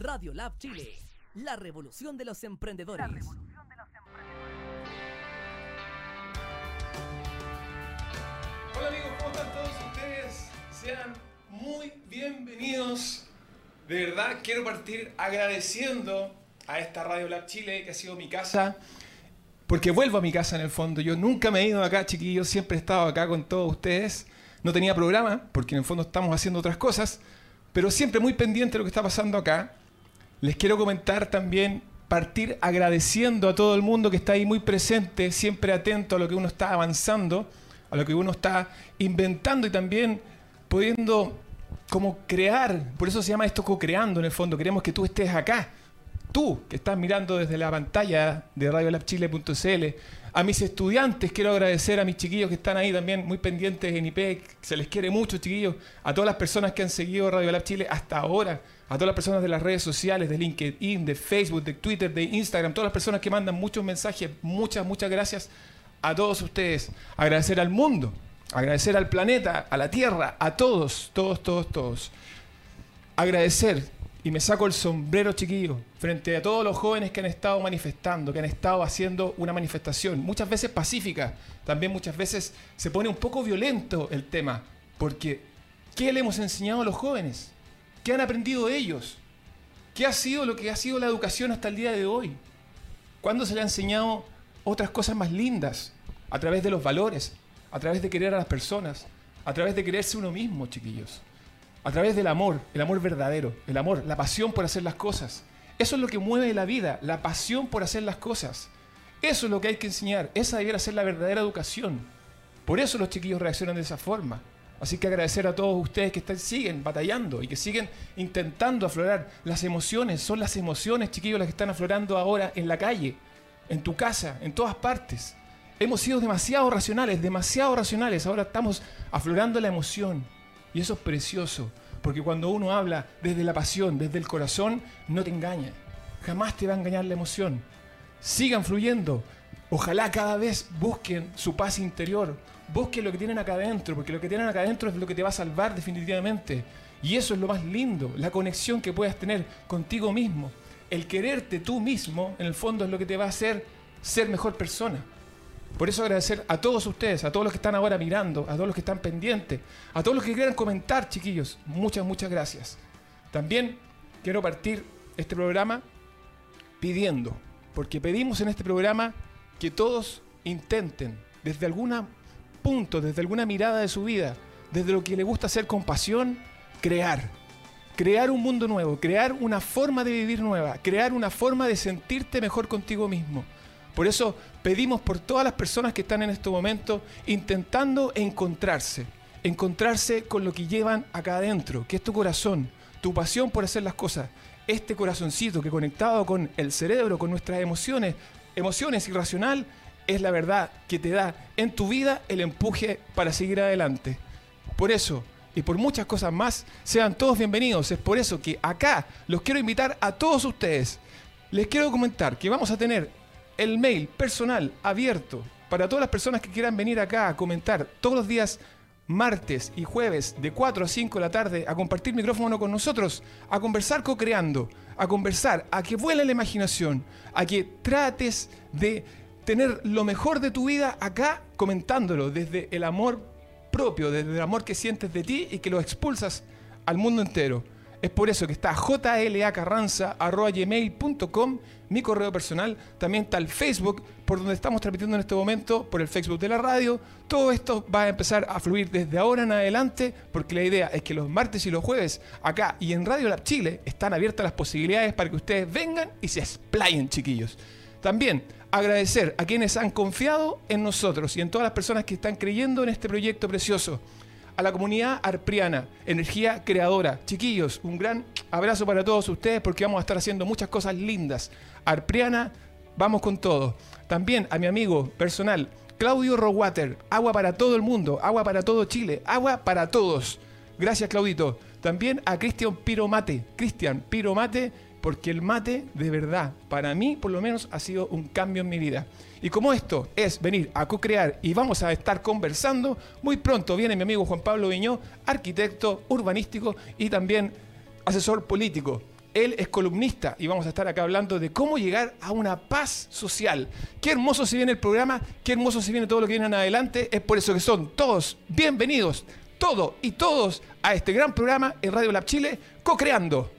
Radio Lab Chile, la revolución de los emprendedores. Hola amigos, ¿cómo están todos ustedes? Sean muy bienvenidos. De verdad quiero partir agradeciendo a esta Radio Lab Chile que ha sido mi casa. Porque vuelvo a mi casa en el fondo. Yo nunca me he ido acá, chiquillos. Siempre he estado acá con todos ustedes. No tenía programa, porque en el fondo estamos haciendo otras cosas. Pero siempre muy pendiente de lo que está pasando acá. Les quiero comentar también, partir agradeciendo a todo el mundo que está ahí muy presente, siempre atento a lo que uno está avanzando, a lo que uno está inventando y también pudiendo como crear. Por eso se llama esto co-creando en el fondo. Queremos que tú estés acá tú que estás mirando desde la pantalla de radiolabchile.cl, a mis estudiantes, quiero agradecer a mis chiquillos que están ahí también muy pendientes en IPEC, se les quiere mucho chiquillos, a todas las personas que han seguido Radio Lab Chile hasta ahora, a todas las personas de las redes sociales, de LinkedIn, de Facebook, de Twitter, de Instagram, todas las personas que mandan muchos mensajes, muchas, muchas gracias a todos ustedes, agradecer al mundo, agradecer al planeta, a la Tierra, a todos, todos, todos, todos. Agradecer y me saco el sombrero chiquillo frente a todos los jóvenes que han estado manifestando, que han estado haciendo una manifestación, muchas veces pacífica, también muchas veces se pone un poco violento el tema, porque ¿qué le hemos enseñado a los jóvenes? ¿Qué han aprendido ellos? ¿Qué ha sido lo que ha sido la educación hasta el día de hoy? ¿Cuándo se le ha enseñado otras cosas más lindas? A través de los valores, a través de querer a las personas, a través de quererse uno mismo, chiquillos a través del amor, el amor verdadero, el amor, la pasión por hacer las cosas. Eso es lo que mueve la vida, la pasión por hacer las cosas. Eso es lo que hay que enseñar, esa debiera ser la verdadera educación. Por eso los chiquillos reaccionan de esa forma. Así que agradecer a todos ustedes que están, siguen batallando y que siguen intentando aflorar. Las emociones, son las emociones, chiquillos, las que están aflorando ahora en la calle, en tu casa, en todas partes. Hemos sido demasiado racionales, demasiado racionales. Ahora estamos aflorando la emoción. Y eso es precioso, porque cuando uno habla desde la pasión, desde el corazón, no te engaña. Jamás te va a engañar la emoción. Sigan fluyendo. Ojalá cada vez busquen su paz interior. Busquen lo que tienen acá adentro, porque lo que tienen acá adentro es lo que te va a salvar definitivamente. Y eso es lo más lindo, la conexión que puedas tener contigo mismo. El quererte tú mismo, en el fondo, es lo que te va a hacer ser mejor persona. Por eso agradecer a todos ustedes, a todos los que están ahora mirando, a todos los que están pendientes, a todos los que quieran comentar, chiquillos. Muchas, muchas gracias. También quiero partir este programa pidiendo, porque pedimos en este programa que todos intenten, desde algún punto, desde alguna mirada de su vida, desde lo que le gusta hacer con pasión, crear. Crear un mundo nuevo, crear una forma de vivir nueva, crear una forma de sentirte mejor contigo mismo por eso pedimos por todas las personas que están en este momento intentando encontrarse, encontrarse con lo que llevan acá adentro, que es tu corazón, tu pasión por hacer las cosas. Este corazoncito que conectado con el cerebro, con nuestras emociones, emociones irracional, es la verdad que te da en tu vida el empuje para seguir adelante. Por eso, y por muchas cosas más, sean todos bienvenidos. Es por eso que acá los quiero invitar a todos ustedes. Les quiero comentar que vamos a tener el mail personal abierto para todas las personas que quieran venir acá a comentar todos los días martes y jueves de 4 a 5 de la tarde a compartir micrófono con nosotros, a conversar co-creando, a conversar, a que vuele la imaginación, a que trates de tener lo mejor de tu vida acá comentándolo desde el amor propio, desde el amor que sientes de ti y que lo expulsas al mundo entero. Es por eso que está jlacarranza.gmail.com, mi correo personal. También está el Facebook, por donde estamos transmitiendo en este momento, por el Facebook de la radio. Todo esto va a empezar a fluir desde ahora en adelante, porque la idea es que los martes y los jueves, acá y en Radio Lab Chile, están abiertas las posibilidades para que ustedes vengan y se explayen, chiquillos. También agradecer a quienes han confiado en nosotros y en todas las personas que están creyendo en este proyecto precioso a la comunidad arpriana, energía creadora. Chiquillos, un gran abrazo para todos ustedes porque vamos a estar haciendo muchas cosas lindas. Arpriana, vamos con todo. También a mi amigo personal, Claudio Rowater, agua para todo el mundo, agua para todo Chile, agua para todos. Gracias, Claudito. También a Cristian Piromate. Cristian Piromate, porque el mate, de verdad, para mí por lo menos ha sido un cambio en mi vida. Y como esto es venir a co-crear y vamos a estar conversando, muy pronto viene mi amigo Juan Pablo Viñó, arquitecto urbanístico y también asesor político. Él es columnista y vamos a estar acá hablando de cómo llegar a una paz social. Qué hermoso se viene el programa, qué hermoso se viene todo lo que viene en adelante. Es por eso que son todos bienvenidos, todos y todos, a este gran programa en Radio Lab Chile, Co-Creando.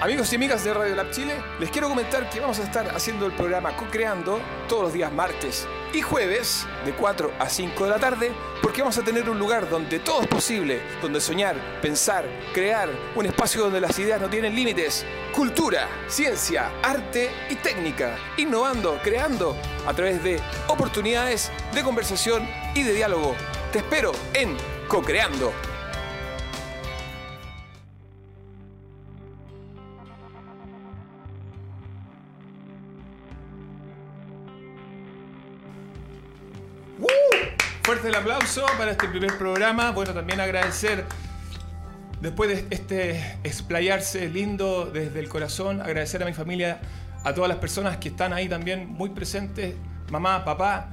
Amigos y amigas de Radio Lab Chile, les quiero comentar que vamos a estar haciendo el programa Co-Creando todos los días martes y jueves de 4 a 5 de la tarde, porque vamos a tener un lugar donde todo es posible, donde soñar, pensar, crear, un espacio donde las ideas no tienen límites, cultura, ciencia, arte y técnica, innovando, creando a través de oportunidades de conversación y de diálogo. Te espero en Co-Creando. Fuerte el aplauso para este primer programa. Bueno, también agradecer, después de este explayarse lindo desde el corazón, agradecer a mi familia, a todas las personas que están ahí también muy presentes, mamá, papá,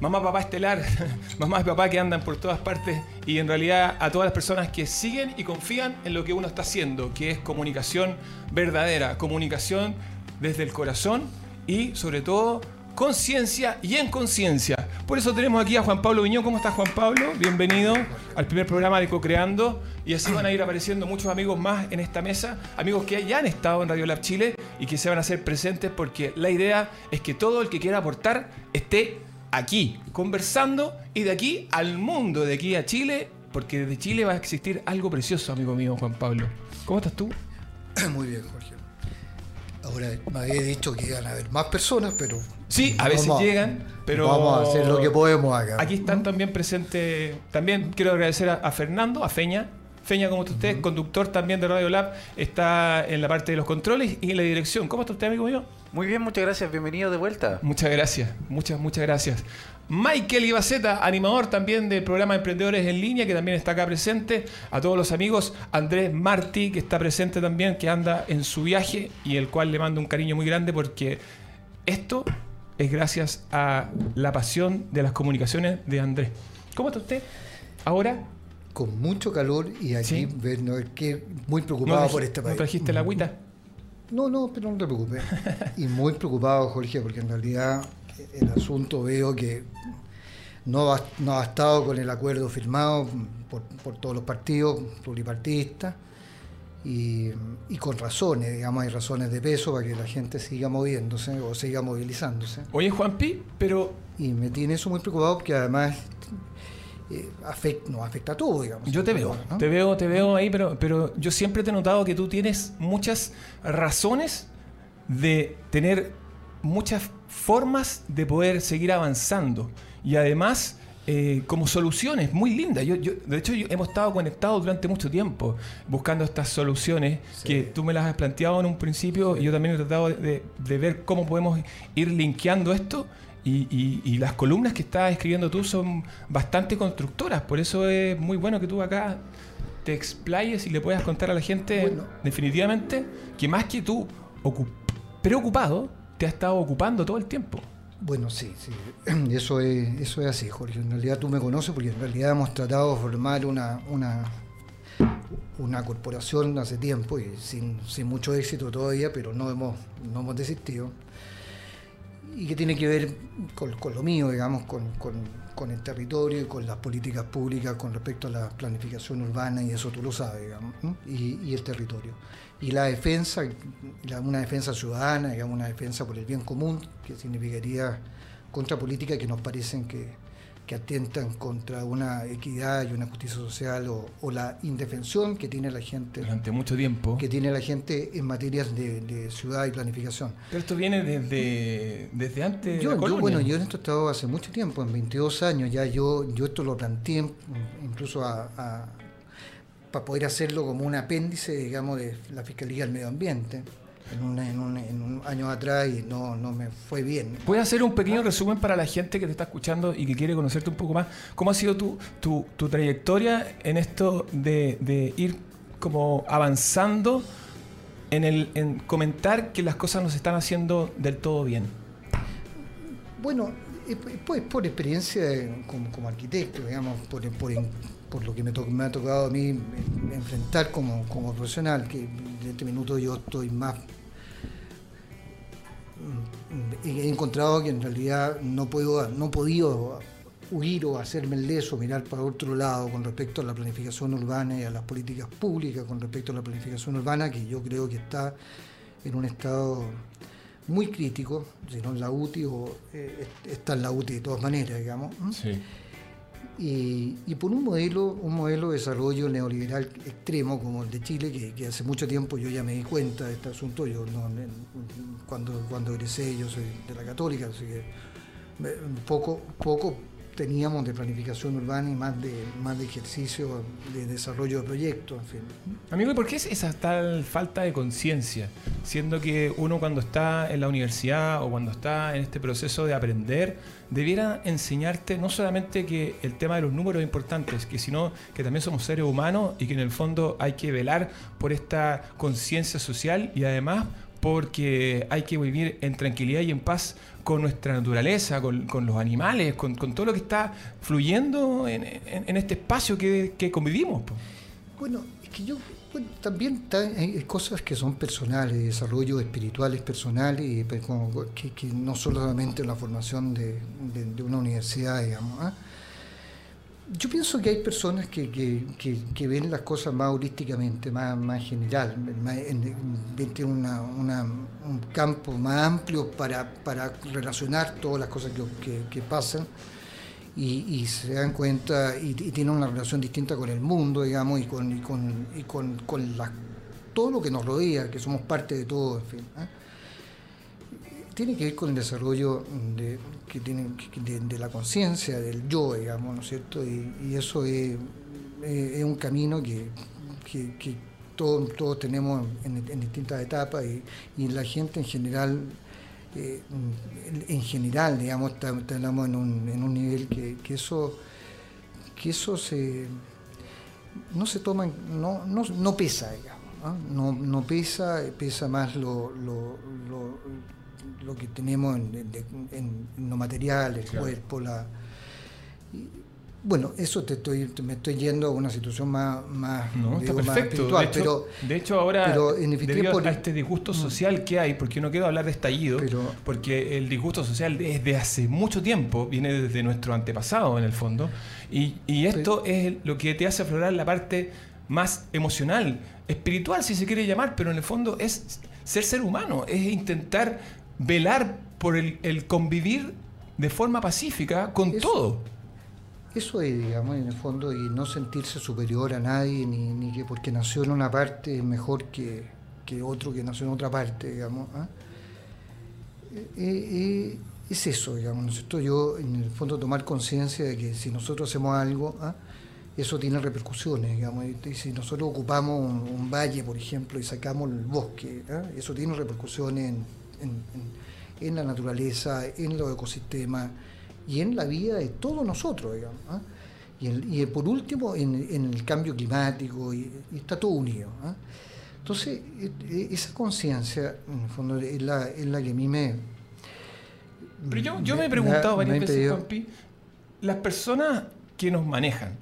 mamá, papá estelar, mamá y papá que andan por todas partes y en realidad a todas las personas que siguen y confían en lo que uno está haciendo, que es comunicación verdadera, comunicación desde el corazón y sobre todo conciencia y en conciencia. Por eso tenemos aquí a Juan Pablo Viñón. ¿Cómo estás, Juan Pablo? Bienvenido al primer programa de Co-Creando. Y así van a ir apareciendo muchos amigos más en esta mesa, amigos que ya han estado en Radio Lab Chile y que se van a hacer presentes porque la idea es que todo el que quiera aportar esté aquí, conversando y de aquí al mundo, de aquí a Chile, porque desde Chile va a existir algo precioso, amigo mío, Juan Pablo. ¿Cómo estás tú? Muy bien, Jorge. Ahora me había dicho que iban a haber más personas, pero. Sí, a veces vamos llegan, pero. Vamos a hacer lo que podemos acá. Aquí están también presentes. También quiero agradecer a, a Fernando, a Feña. Feña, como está usted, conductor también de Radio Lab, está en la parte de los controles y en la dirección. ¿Cómo está usted, amigo mío? Muy bien, muchas gracias. Bienvenido de vuelta. Muchas gracias, muchas, muchas gracias. Michael Ibaceta, animador también del programa Emprendedores en Línea, que también está acá presente. A todos los amigos, Andrés Martí, que está presente también, que anda en su viaje y el cual le mando un cariño muy grande porque esto es gracias a la pasión de las comunicaciones de Andrés. ¿Cómo está usted ahora? Con mucho calor y aquí Sí. ver- no, es que muy ¿No preocupado por ¿No país. trajiste la agüita? No, no, pero no te preocupes. y muy preocupado, Jorge, porque en realidad el asunto veo que no ha, no ha estado con el acuerdo firmado por, por todos los partidos pluripartistas y, y con razones, digamos, hay razones de peso para que la gente siga moviéndose o siga movilizándose. Oye, Juanpi, pero Y me tiene eso muy preocupado porque además eh, afect- nos afecta a todos, digamos. Yo te veo, ¿no? te veo, te veo ahí, pero, pero yo siempre te he notado que tú tienes muchas razones de tener muchas formas de poder seguir avanzando y además eh, como soluciones muy lindas. Yo, yo- de hecho, yo- hemos estado conectados durante mucho tiempo buscando estas soluciones Sí. que tú me las has planteado en un principio y yo también he tratado de, de ver cómo podemos ir linkeando esto. Y, y- y las columnas que estás escribiendo tú son bastante constructoras, por eso es muy bueno que tú acá te explayes y le puedas contar a la gente Bueno. definitivamente que más que tú ocu- preocupado, te ha estado ocupando todo el tiempo. Bueno, sí, sí. Eso es, eso es así, Jorge. En realidad tú me conoces porque en realidad hemos tratado de formar una, una, una corporación hace tiempo y sin, sin mucho éxito todavía, pero no hemos, no hemos desistido. Y que tiene que ver con, lo mío, digamos, con, con- el territorio y con las políticas públicas con respecto a la planificación urbana, y eso tú lo sabes, digamos, y, el territorio. Y la defensa, una defensa ciudadana, digamos, una defensa por el bien común, que significaría contra políticas que nos parecen que, que atentan contra una equidad y una justicia social o, o la indefensión que tiene la gente Durante mucho tiempo. que tiene la gente en materias de, de ciudad y planificación. Pero esto viene desde, desde antes de la yo, bueno, yo en esto he estado hace mucho tiempo, en 22 años ya yo, yo esto lo planteé incluso a, para poder hacerlo como un apéndice, digamos, de la Fiscalía del Medio Ambiente en un, en un, en un año atrás y no, no me fue bien. ¿Puedes hacer un pequeño resumen para la gente que te está escuchando y que quiere conocerte un poco más? ¿Cómo ha sido tu, tu, tu trayectoria en esto de, de ir como avanzando en, el, en comentar que las cosas no se están haciendo del todo bien? Bueno, es- es por, por experiencia como, como arquitecto, digamos, por, por, por lo que me, me, ha tocado a mí enfrentar como, como profesional, que en este minuto yo estoy más he encontrado que en realidad no puedo no he podido huir o hacerme el leso, mirar para otro lado con respecto a la planificación urbana y a las políticas públicas con respecto a la planificación urbana, que yo creo que está en un estado muy crítico, si no en la UTI o eh, está en la UTI de todas maneras, digamos. Sí. Y, por un modelo, un modelo de desarrollo neoliberal extremo como el de Chile, que, hace mucho tiempo yo ya me di cuenta de este asunto, yo cuando, cuando egresé yo soy de la católica, así que poco, poco teníamos de planificación urbana y más de, más de ejercicio de desarrollo de proyectos. En fin. Amigo, ¿y por qué es esa tal falta de conciencia? Siendo que uno cuando está en la universidad o cuando está en este proceso de aprender, debiera enseñarte no solamente que el tema de los números es importante, sino que también somos seres humanos y que en el fondo hay que velar por esta conciencia social y además porque hay que vivir en tranquilidad y en paz con nuestra naturaleza, con, los animales, con, todo lo que está fluyendo en, este espacio que, convivimos. Bueno, es que yo también hay cosas que son personales, desarrollo espirituales personales, pues, que, que no solamente la formación de, una universidad, digamos. ¿ah? Yo pienso que hay personas que, ven las cosas más holísticamente, más, más general, tienen un campo más amplio para, relacionar todas las cosas que, pasan y, se dan cuenta y, tienen una relación distinta con el mundo, digamos, y con, y con, todo lo que nos rodea, que somos parte de todo, en fin. ¿eh? tiene que ver con el desarrollo de, que tiene, de, la conciencia, del yo, digamos, ¿no es cierto? Y, eso es, un camino que, todos, todos tenemos en, distintas etapas y, la gente en general, eh, en, general, digamos, estamos en un, en un nivel que, eso que eso se no se toma, no, no, no pesa, digamos, ¿no? No, pesa, pesa más lo lo que tenemos en, lo material, el cuerpo, la... bueno, eso te estoy, me estoy yendo a una situación más, más, espiritual, de hecho, pero de hecho ahora pero en debido a este disgusto mm. social que hay, porque no quiero hablar de estallido, porque el disgusto social es de hace mucho tiempo, viene desde nuestro antepasado en el fondo, y, y esto es lo que te hace aflorar la parte más emocional, espiritual si se quiere llamar, pero en el fondo es ser ser humano, es intentar velar por el, convivir de forma pacífica con todo. Eso es, digamos, en el fondo, y no sentirse superior a nadie, ni, que porque nació en una parte es mejor que, otro que nació en otra parte, digamos. ¿ah? Eh, eh, es eso, digamos, ¿no es cierto? Yo, en el fondo, tomar conciencia de que si nosotros hacemos algo, ¿ah? eso tiene repercusiones, digamos. Y si nosotros ocupamos un, valle, por ejemplo, y sacamos el bosque, ¿ah? eso tiene repercusiones en en, la naturaleza, en los ecosistemas y en la vida de todos nosotros, digamos. ¿ah? Y, por último, en, el cambio climático, y, está todo unido. ¿ah? Entonces, e, esa conciencia, en el fondo, es la, es la que a mí me... Pero yo, yo me, he preguntado varias veces, las personas que nos manejan,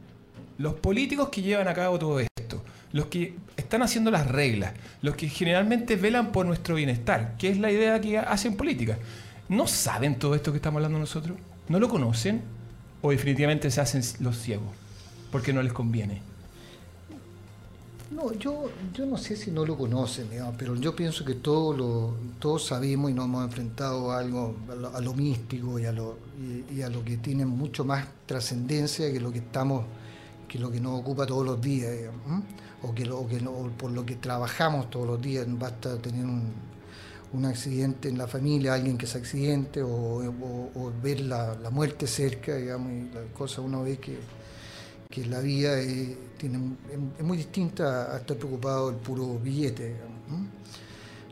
los políticos que llevan a cabo todo esto, los que están haciendo las reglas, los que generalmente velan por nuestro bienestar, que es la idea que hacen política. ¿No saben todo esto que estamos hablando nosotros? ¿No lo conocen? ¿O definitivamente se hacen los ciegos? Porque no les conviene. No, yo, yo no sé si no lo conocen, pero yo pienso que todos lo, todos sabemos y nos hemos enfrentado a algo, a lo, místico y a lo, y, a lo que tiene mucho más trascendencia que lo que estamos, que lo que nos ocupa todos los días, digamos o, que, lo, que por lo que trabajamos todos los días, basta tener un, accidente en la familia, alguien que se accidente o, ver la, muerte cerca, digamos, y la cosa uno ve que, que la vida es, tiene, es muy distinta a estar preocupado del puro billete.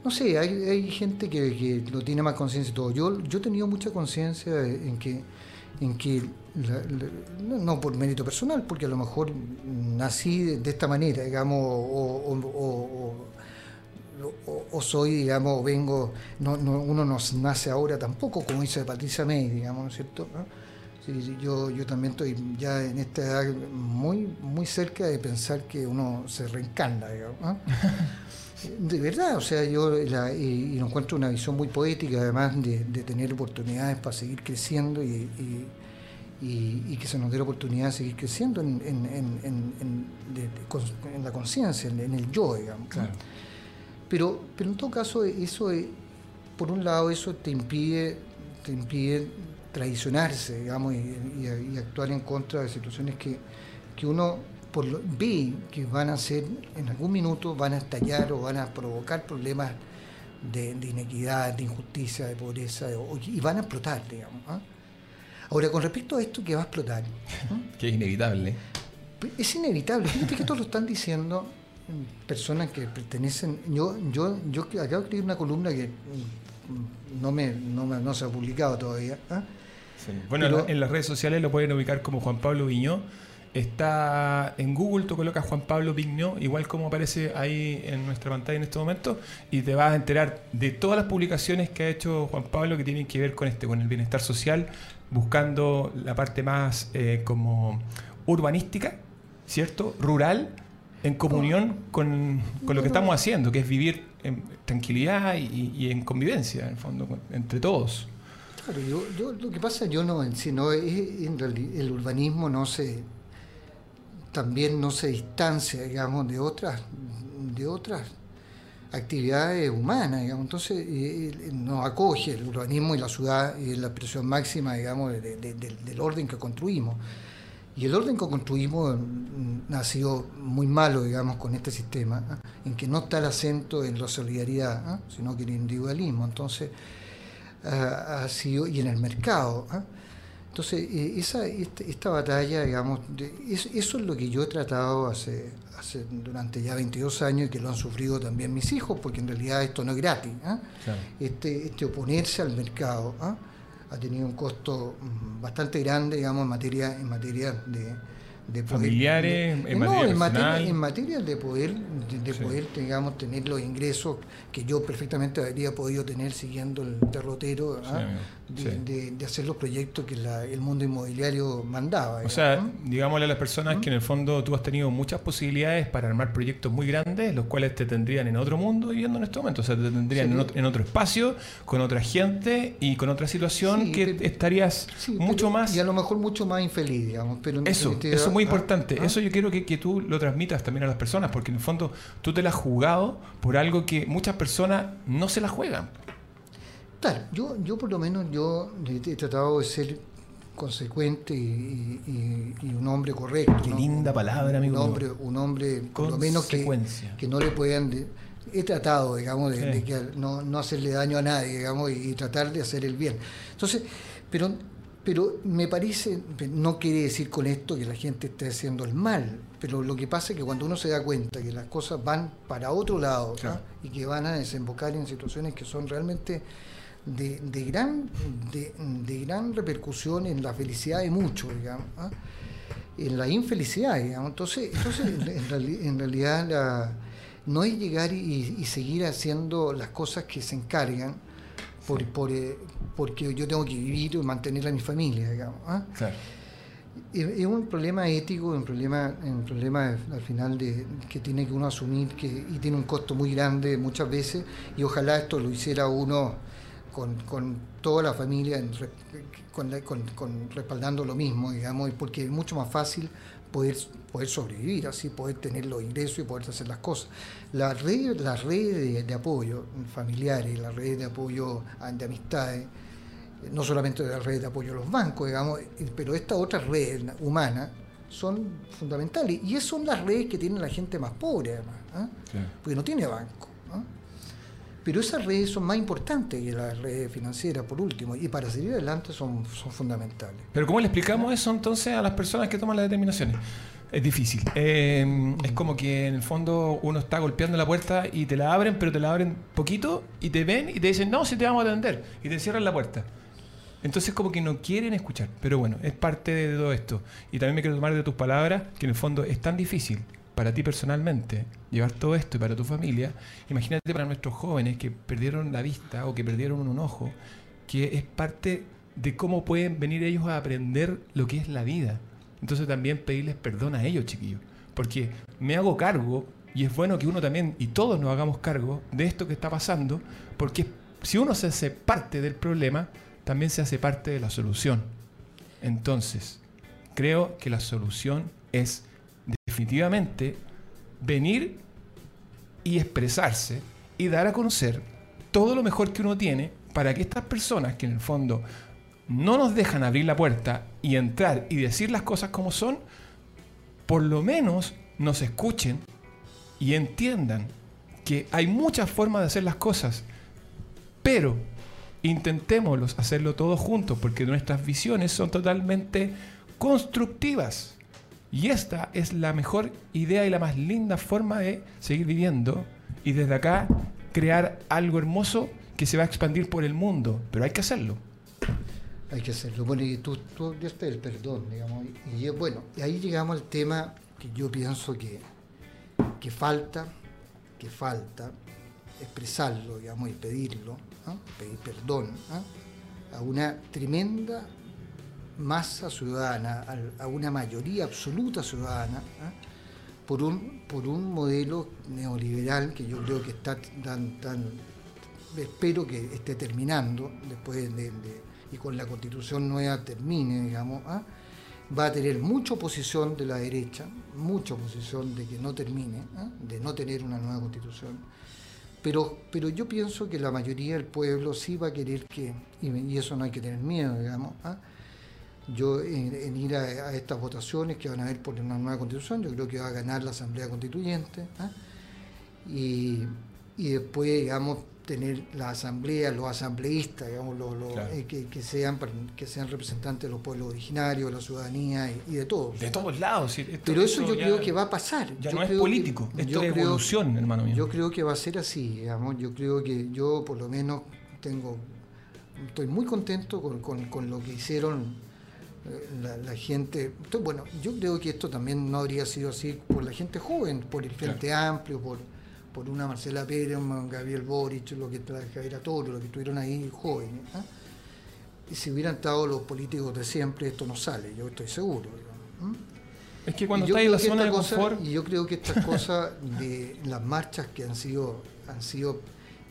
¿no? sé, hay, gente que, que, lo tiene más conciencia y todo. Yo, yo he tenido mucha conciencia en que no por mérito personal, porque a lo mejor nací de, esta manera, digamos, o, soy, digamos, vengo, no, uno no nace ahora tampoco, como dice Patricia May, digamos, ¿no es cierto? Sí, yo, yo también estoy ya en esta edad muy, muy cerca de pensar que uno se reencarna, digamos. De verdad, o sea, yo la, y, y encuentro una visión muy poética, además de, de tener oportunidades para seguir creciendo y, y, y- y que se nos dé la oportunidad de seguir creciendo en, en, en, de- en la conciencia, en, el yo, digamos. Pero, pero en todo caso, eso, eh, por un lado, eso te impide, te impide traicionarse, digamos, y, y- y actuar en contra de situaciones que, que uno por lo- ve que van a ser, en algún minuto van a estallar o van a provocar problemas de, de inequidad, de injusticia, de pobreza, de- y van a explotar, digamos. ¿ah? Ahora, con respecto a esto que va a explotar. Que es inevitable. es inevitable. Fíjate que esto lo están diciendo personas que pertenecen. Yo, yo, yo acabo de escribir una columna que no me, no, me- no se ha publicado todavía. ¿ah? Bueno, Pero- en las redes sociales lo pueden ubicar como Juan Pablo Viñó. Está en Google, tú colocas Juan Pablo Viñó, igual como aparece ahí en nuestra pantalla en este momento, y te vas a enterar de todas las publicaciones que ha hecho Juan Pablo que tienen que ver con este, con el bienestar social, buscando la parte más eh, como urbanística, ¿cierto? Rural, en comunión con, con lo que estamos haciendo, que es vivir en tranquilidad y, y en convivencia, en el fondo, entre todos. Claro, yo, yo- lo que pasa yo no en sí, no es, en reali- el urbanismo no se también no se distancia, digamos, de otras de otras actividades humanas. Entonces eh, eh, nos acoge el urbanismo y la ciudad y la expresión máxima, digamos, de- de- del- orden que construimos. Y el orden que construimos mm, ha sido muy malo, digamos, con este sistema, ¿ah? en que no está el acento en la solidaridad, ¿ah? sino que en el individualismo. Entonces, ha, sido, y en el mercado. Entonces, eh, esa, este- esta batalla, digamos, de- es- eso es lo que yo he tratado hace, hace durante ya 22 años y que lo han sufrido también mis hijos, porque en realidad esto no es gratis. ¿ah? Este, este oponerse al mercado ¿ah? ha tenido un costo mm, bastante grande, digamos, en materia, en materia de, de poder- Familiares, de- en no, materia en materia, personal. en materia de poder, de, de Sí. poder, digamos, tener los ingresos que yo perfectamente habría podido tener siguiendo el derrotero de, sí. de- de hacer los proyectos que la- el mundo inmobiliario mandaba. O sea, digámosle a las personas que en el fondo tú has tenido muchas posibilidades para armar proyectos muy grandes, los cuales te tendrían en otro mundo viviendo en este momento. O sea, te tendrían en, otro, en otro espacio, con otra gente y con otra situación que pero- estarías mucho pero- más... Y a lo mejor mucho más infeliz, digamos. Pero en Eso, definitiva, eso es muy importante. ¿ah? Eso yo quiero que, que tú lo transmitas también a las personas, porque en el fondo tú te la has jugado por algo que muchas personas no se la juegan. Claro, yo, yo por lo menos yo he tratado de ser consecuente y, y- y un hombre correcto. Qué ¿no? linda palabra, amigo Un hombre, un hombre por lo menos que, que no le puedan... de- he tratado, digamos, de, Sí. de que no, no hacerle daño a nadie, digamos, y, y tratar de hacer el bien. Entonces, pero, pero me parece, no quiere decir con esto que la gente esté haciendo el mal, pero lo que pasa es que cuando uno se da cuenta que las cosas van para otro lado ¿ah? Claro. y que van a desembocar en situaciones que son realmente de, de gran de, de gran repercusión en la felicidad de muchos, digamos, ¿ah? en la infelicidad, digamos. Entonces, entonces en, en reali- en realidad la- no es llegar y, y seguir haciendo las cosas que se encargan por, por, eh, porque yo tengo que vivir y mantener a mi familia, digamos. ¿ah? Claro. Es un problema ético, un problema, un problema al final de, que tiene que uno asumir que, y tiene un costo muy grande muchas veces y ojalá esto lo hiciera uno con, con toda la familia en con, con- respaldando lo mismo, digamos, porque es mucho más fácil poder, poder sobrevivir, así poder tener los ingresos y poder hacer las cosas. Las redes las redes de, de apoyo familiares, las redes de apoyo de amistades, no solamente de la red de apoyo a los bancos, digamos, pero estas otras redes humanas son fundamentales. Y esas son las redes que tiene la gente más pobre, además, ¿ah? Porque no tiene banco. Pero esas redes son más importantes que las redes financieras, por último, y para seguir adelante son, son fundamentales. Pero ¿cómo le explicamos eso entonces a las personas que toman las determinaciones? Es difícil. Eh, es como que en el fondo uno está golpeando la puerta y te la abren, pero te la abren poquito y te ven y te dicen, no, si te vamos a atender. Y te cierran la puerta. Entonces como que no quieren escuchar. Pero bueno, es parte de todo esto. Y también me quiero tomar de tus palabras que en el fondo es tan difícil para ti personalmente llevar todo esto y para tu familia. Imagínate para nuestros jóvenes que perdieron la vista o que perdieron un ojo, que es parte de cómo pueden venir ellos a aprender lo que es la vida. Entonces también pedirles perdón a ellos, chiquillos. Porque me hago cargo, y es bueno que uno también, y todos nos hagamos cargo de esto que está pasando, porque si uno se hace parte del problema, también se hace parte de la solución. Entonces, creo que la solución es definitivamente venir y expresarse y dar a conocer todo lo mejor que uno tiene para que estas personas que en el fondo no nos dejan abrir la puerta y entrar y decir las cosas como son, por lo menos nos escuchen y entiendan que hay muchas formas de hacer las cosas, pero intentémoslos hacerlo todos juntos porque nuestras visiones son totalmente constructivas. Y esta es la mejor idea y la más linda forma de seguir viviendo y desde acá crear algo hermoso que se va a expandir por el mundo. Pero hay que hacerlo. Hay que hacerlo. Bueno, y tú, tú el perdón, digamos. Y, bueno, ahí llegamos al tema que yo pienso que, que falta, que falta expresarlo, digamos, y pedirlo, pedir perdón a una tremenda masa ciudadana, a, una mayoría absoluta ciudadana, por, un, por un modelo neoliberal que yo creo que está tan, tan espero que esté terminando después de, y con la constitución nueva termine, digamos, ¿ah? va a tener mucha oposición de la derecha, mucha oposición de que no termine, ¿ah? de no tener una nueva constitución. Pero, pero yo pienso que la mayoría del pueblo sí va a querer que, y, eso no hay que tener miedo, digamos. Yo en, ir a, estas votaciones que van a haber por una nueva constitución, yo creo que va a ganar la Asamblea Constituyente, y, y después, digamos, tener la asamblea, los asambleístas, digamos, los, eh, que, sean, que sean representantes de los pueblos originarios, de la ciudadanía y, de todos. De todos lados. Pero eso yo creo que va a pasar. Ya no es político, esto es evolución, hermano mío. Yo creo que va a ser así, digamos. Yo creo que yo, por lo menos, tengo estoy muy contento con, lo que hicieron eh, la, gente. bueno, yo creo que esto también no habría sido así por la gente joven, por el Frente Amplio, por por una Marcela Pérez, un Gabriel Boric, lo que era todo, lo que estuvieron ahí jóvenes. ¿ah? Y si hubieran estado los políticos de siempre, esto no sale, yo estoy seguro. Es que cuando está en la zona de confort... Y yo creo que estas cosas de las marchas que han sido, han sido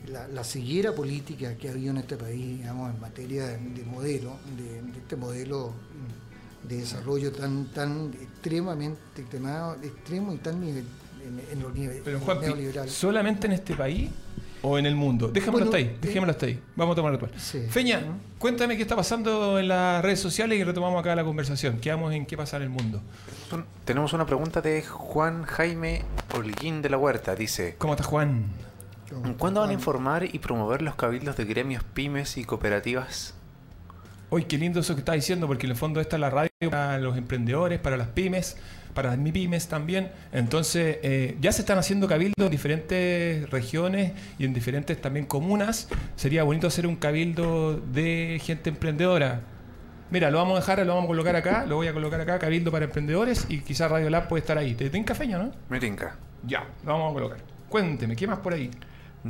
la, la ceguera política que ha habido en este país, digamos, en materia de, modelo, de, este modelo de desarrollo tan, tan extremadamente extremo y tan nivel, en, los niveles Pero Juan, ¿solamente en este país o en el mundo? Déjamelo hasta ahí, eh, déjamelo hasta ahí. Vamos a tomar el Feña, cuéntame qué está pasando en las redes sociales y retomamos acá la conversación. Quedamos en qué pasa en el mundo. Tenemos una pregunta de Juan Jaime Holguín de la Huerta. Dice: ¿Cómo estás, Juan? ¿Cuándo van a informar y promover los cabildos de gremios, pymes y cooperativas? Hoy, qué lindo eso que está diciendo, porque en el fondo esta es la radio para los emprendedores, para las pymes para las MIPIMES también. Entonces, eh, ya se están haciendo cabildos en diferentes regiones y en diferentes también comunas. Sería bonito hacer un cabildo de gente emprendedora. Mira, lo vamos a dejar, lo vamos a colocar acá, lo voy a colocar acá, cabildo para emprendedores y quizás Radio Lab puede estar ahí. ¿Te tinca feña, no? Me tinca. Ya, lo vamos a colocar. Cuénteme, ¿qué más por ahí?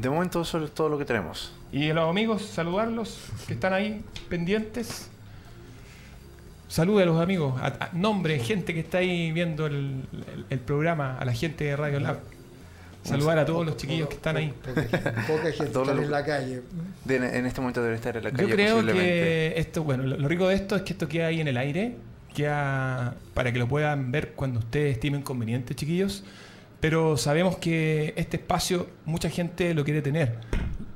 De momento eso es todo lo que tenemos. Y los amigos, saludarlos que están ahí pendientes. Saludos a los amigos, a, nombre, gente que está ahí viendo el, programa, a la gente de Radio Lab. Saludar a todos los chiquillos que están ahí. Poca gente está en la calle. en este momento debe estar en la calle. Yo creo que esto, bueno, lo, rico de esto es que esto queda ahí en el aire, queda para que lo puedan ver cuando ustedes estimen conveniente, chiquillos. Pero sabemos que este espacio mucha gente lo quiere tener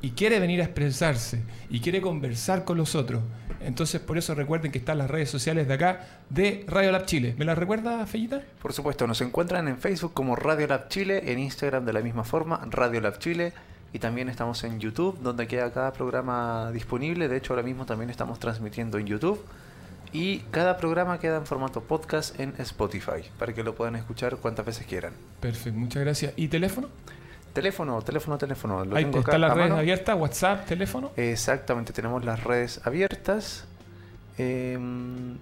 y quiere venir a expresarse y quiere conversar con los otros. Entonces, por eso recuerden que están las redes sociales de acá de Radio Lab Chile. ¿Me las recuerda, Fellita? Por supuesto, nos encuentran en Facebook como Radio Lab Chile, en Instagram de la misma forma, Radio Lab Chile. Y también estamos en YouTube, donde queda cada programa disponible. De hecho, ahora mismo también estamos transmitiendo en YouTube. Y cada programa queda en formato podcast en Spotify, para que lo puedan escuchar cuantas veces quieran. Perfecto, muchas gracias. ¿Y teléfono? Teléfono, teléfono, teléfono. Lo Ahí están las redes abiertas, WhatsApp, teléfono. Exactamente, tenemos las redes abiertas. Em,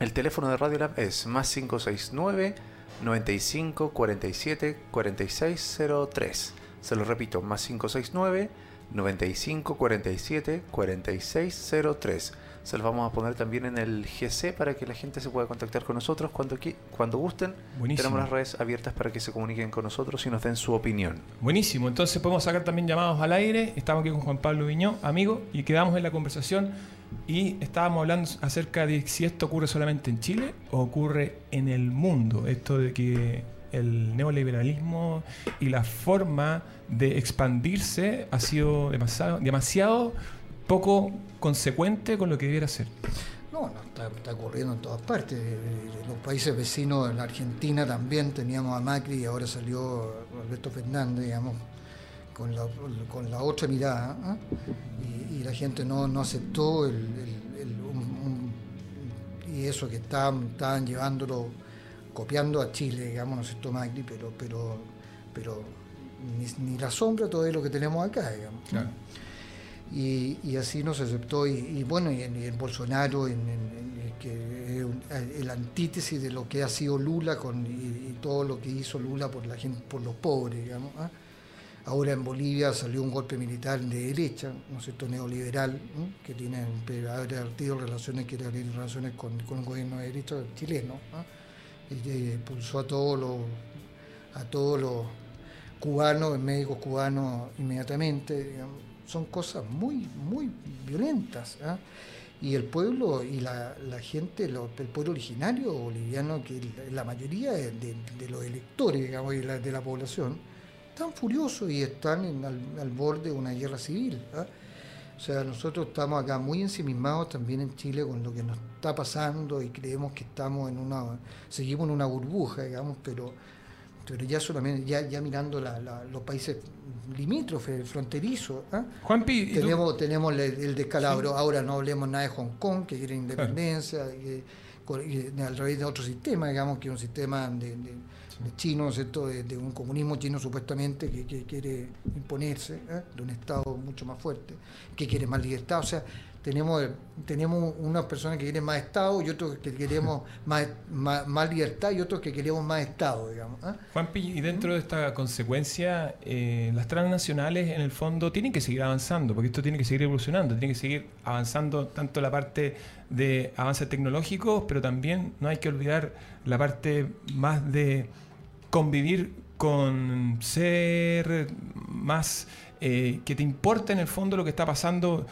el teléfono de Radio Lab es más 569 95 47 4603. Se lo repito, más 569 95 47 4603. Se los vamos a poner también en el GC para que la gente se pueda contactar con nosotros cuando, cuando gusten. Buenísimo. Tenemos las redes abiertas para que se comuniquen con nosotros y nos den su opinión. Buenísimo, entonces podemos sacar también llamados al aire. Estamos aquí con Juan Pablo Viñó, amigo, y quedamos en la conversación y estábamos hablando acerca de si esto ocurre solamente en Chile o ocurre en el mundo. Esto de que el neoliberalismo y la forma de expandirse ha sido demasiado, demasiado poco consecuente con lo que debiera ser. No, no, está, está ocurriendo en todas partes. Eh, Los países vecinos, en la Argentina también teníamos a Macri y ahora salió Alberto Fernández, digamos, con la, con la otra mirada. ¿ah? Y, y la gente no, no aceptó el, el- el- un- un- y eso que estaban, estaban llevándolo, copiando a Chile, digamos, no aceptó Macri, pero, pero, pero ni, ni la sombra todo lo que tenemos acá, digamos. Y, y así nos aceptó. Y, bueno, y en, Bolsonaro, en, en- que un- el antítesis de lo que ha sido Lula con, y, todo lo que hizo Lula por la gente, por los pobres, digamos. ¿ah? Ahora en Bolivia salió un golpe militar de derecha, ¿no es cierto?, neoliberal, ¿no? que tiene que haber artido relaciones, quiere abrir relaciones con, con el gobierno de derecha chileno. ¿ah? Y que expulsó a todos los a todos los cubanos, médicos cubanos inmediatamente. digamos. Son cosas muy, muy violentas. ¿ah? Y el pueblo y la, gente, el pueblo originario boliviano, que la, mayoría de, los electores digamos, y de la población, están furiosos y están al borde de una guerra civil. ¿ah? O sea, nosotros estamos acá muy ensimismados también en Chile con lo que nos está pasando y creemos que estamos en una, seguimos en una burbuja, digamos, pero, pero ya solamente, ya, ya mirando la- la- los países limítrofes, fronterizos, ¿ah? Juanpi, tenemos, tenemos el, el descalabro, ahora no hablemos nada de Hong Kong, que quiere independencia, y, con- y a través de otro sistema, digamos, que es un sistema de, de- de chino, de, de un comunismo chino supuestamente que, que quiere imponerse, ¿eh? de un Estado mucho más fuerte, que quiere más libertad. O sea, tenemos, tenemos unas personas que quieren más Estado y otros que queremos más, más, más libertad y otros que queremos más Estado, digamos. ¿eh? Juanpi, y dentro de esta consecuencia, eh, las transnacionales en el fondo tienen que seguir avanzando, porque esto tiene que seguir evolucionando, tiene que seguir avanzando tanto la parte de avances tecnológicos, pero también no hay que olvidar la parte más de convivir con ser más eh, que te importa en el fondo lo que está pasando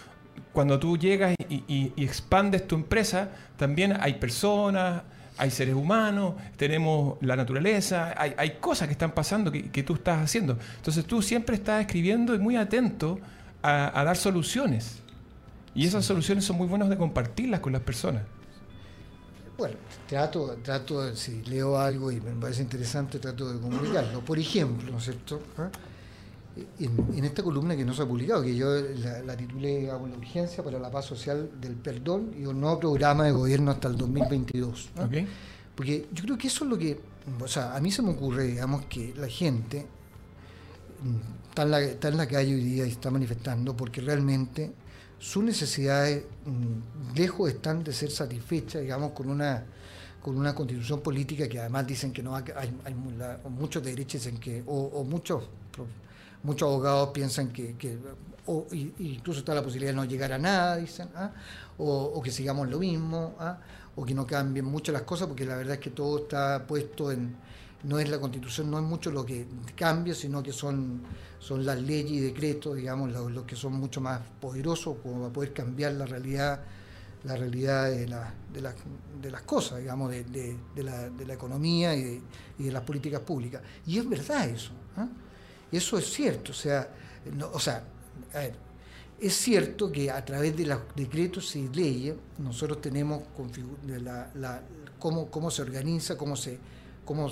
cuando tú llegas y, y- y expandes tu empresa, también hay personas, hay seres humanos, tenemos la naturaleza, hay, hay cosas que están pasando que, que tú estás haciendo. Entonces tú siempre estás escribiendo y muy atento a, a dar soluciones. Y esas soluciones son muy buenas de compartirlas con las personas. Bueno, trato, trato, si leo algo y me parece interesante, trato de comunicarlo. Por ejemplo, ¿no es cierto? ¿Ah? En, en esta columna que no se ha publicado, que yo la, la titulé Hago la urgencia para la paz social del perdón y un nuevo programa de gobierno hasta el 2022. ¿no? ¿ok? Porque yo creo que eso es lo que, o sea, a mí se me ocurre, digamos, que la gente mm, está en la, está en la calle hoy día y está manifestando porque realmente sus necesidades mm, lejos están de ser satisfechas, digamos, con una con una constitución política que además dicen que no hay, muchos de derecha dicen que, o, o muchos muchos abogados piensan que, incluso está la posibilidad de no llegar a nada, dicen, ¿ah? o, que sigamos lo mismo, ¿ah? o que no cambien mucho las cosas, porque la verdad es que todo está puesto en, no es la constitución, no es mucho lo que cambia, sino que son, son las leyes y decretos, digamos, los que son mucho más poderosos como para poder cambiar la realidad la realidad de, la- de, de las cosas, digamos, de, la, economía y de, las políticas públicas. Y es verdad eso. Eso es cierto. O sea, o sea es cierto que a través de los decretos y leyes nosotros tenemos cómo, cómo se organiza, cómo se, cómo,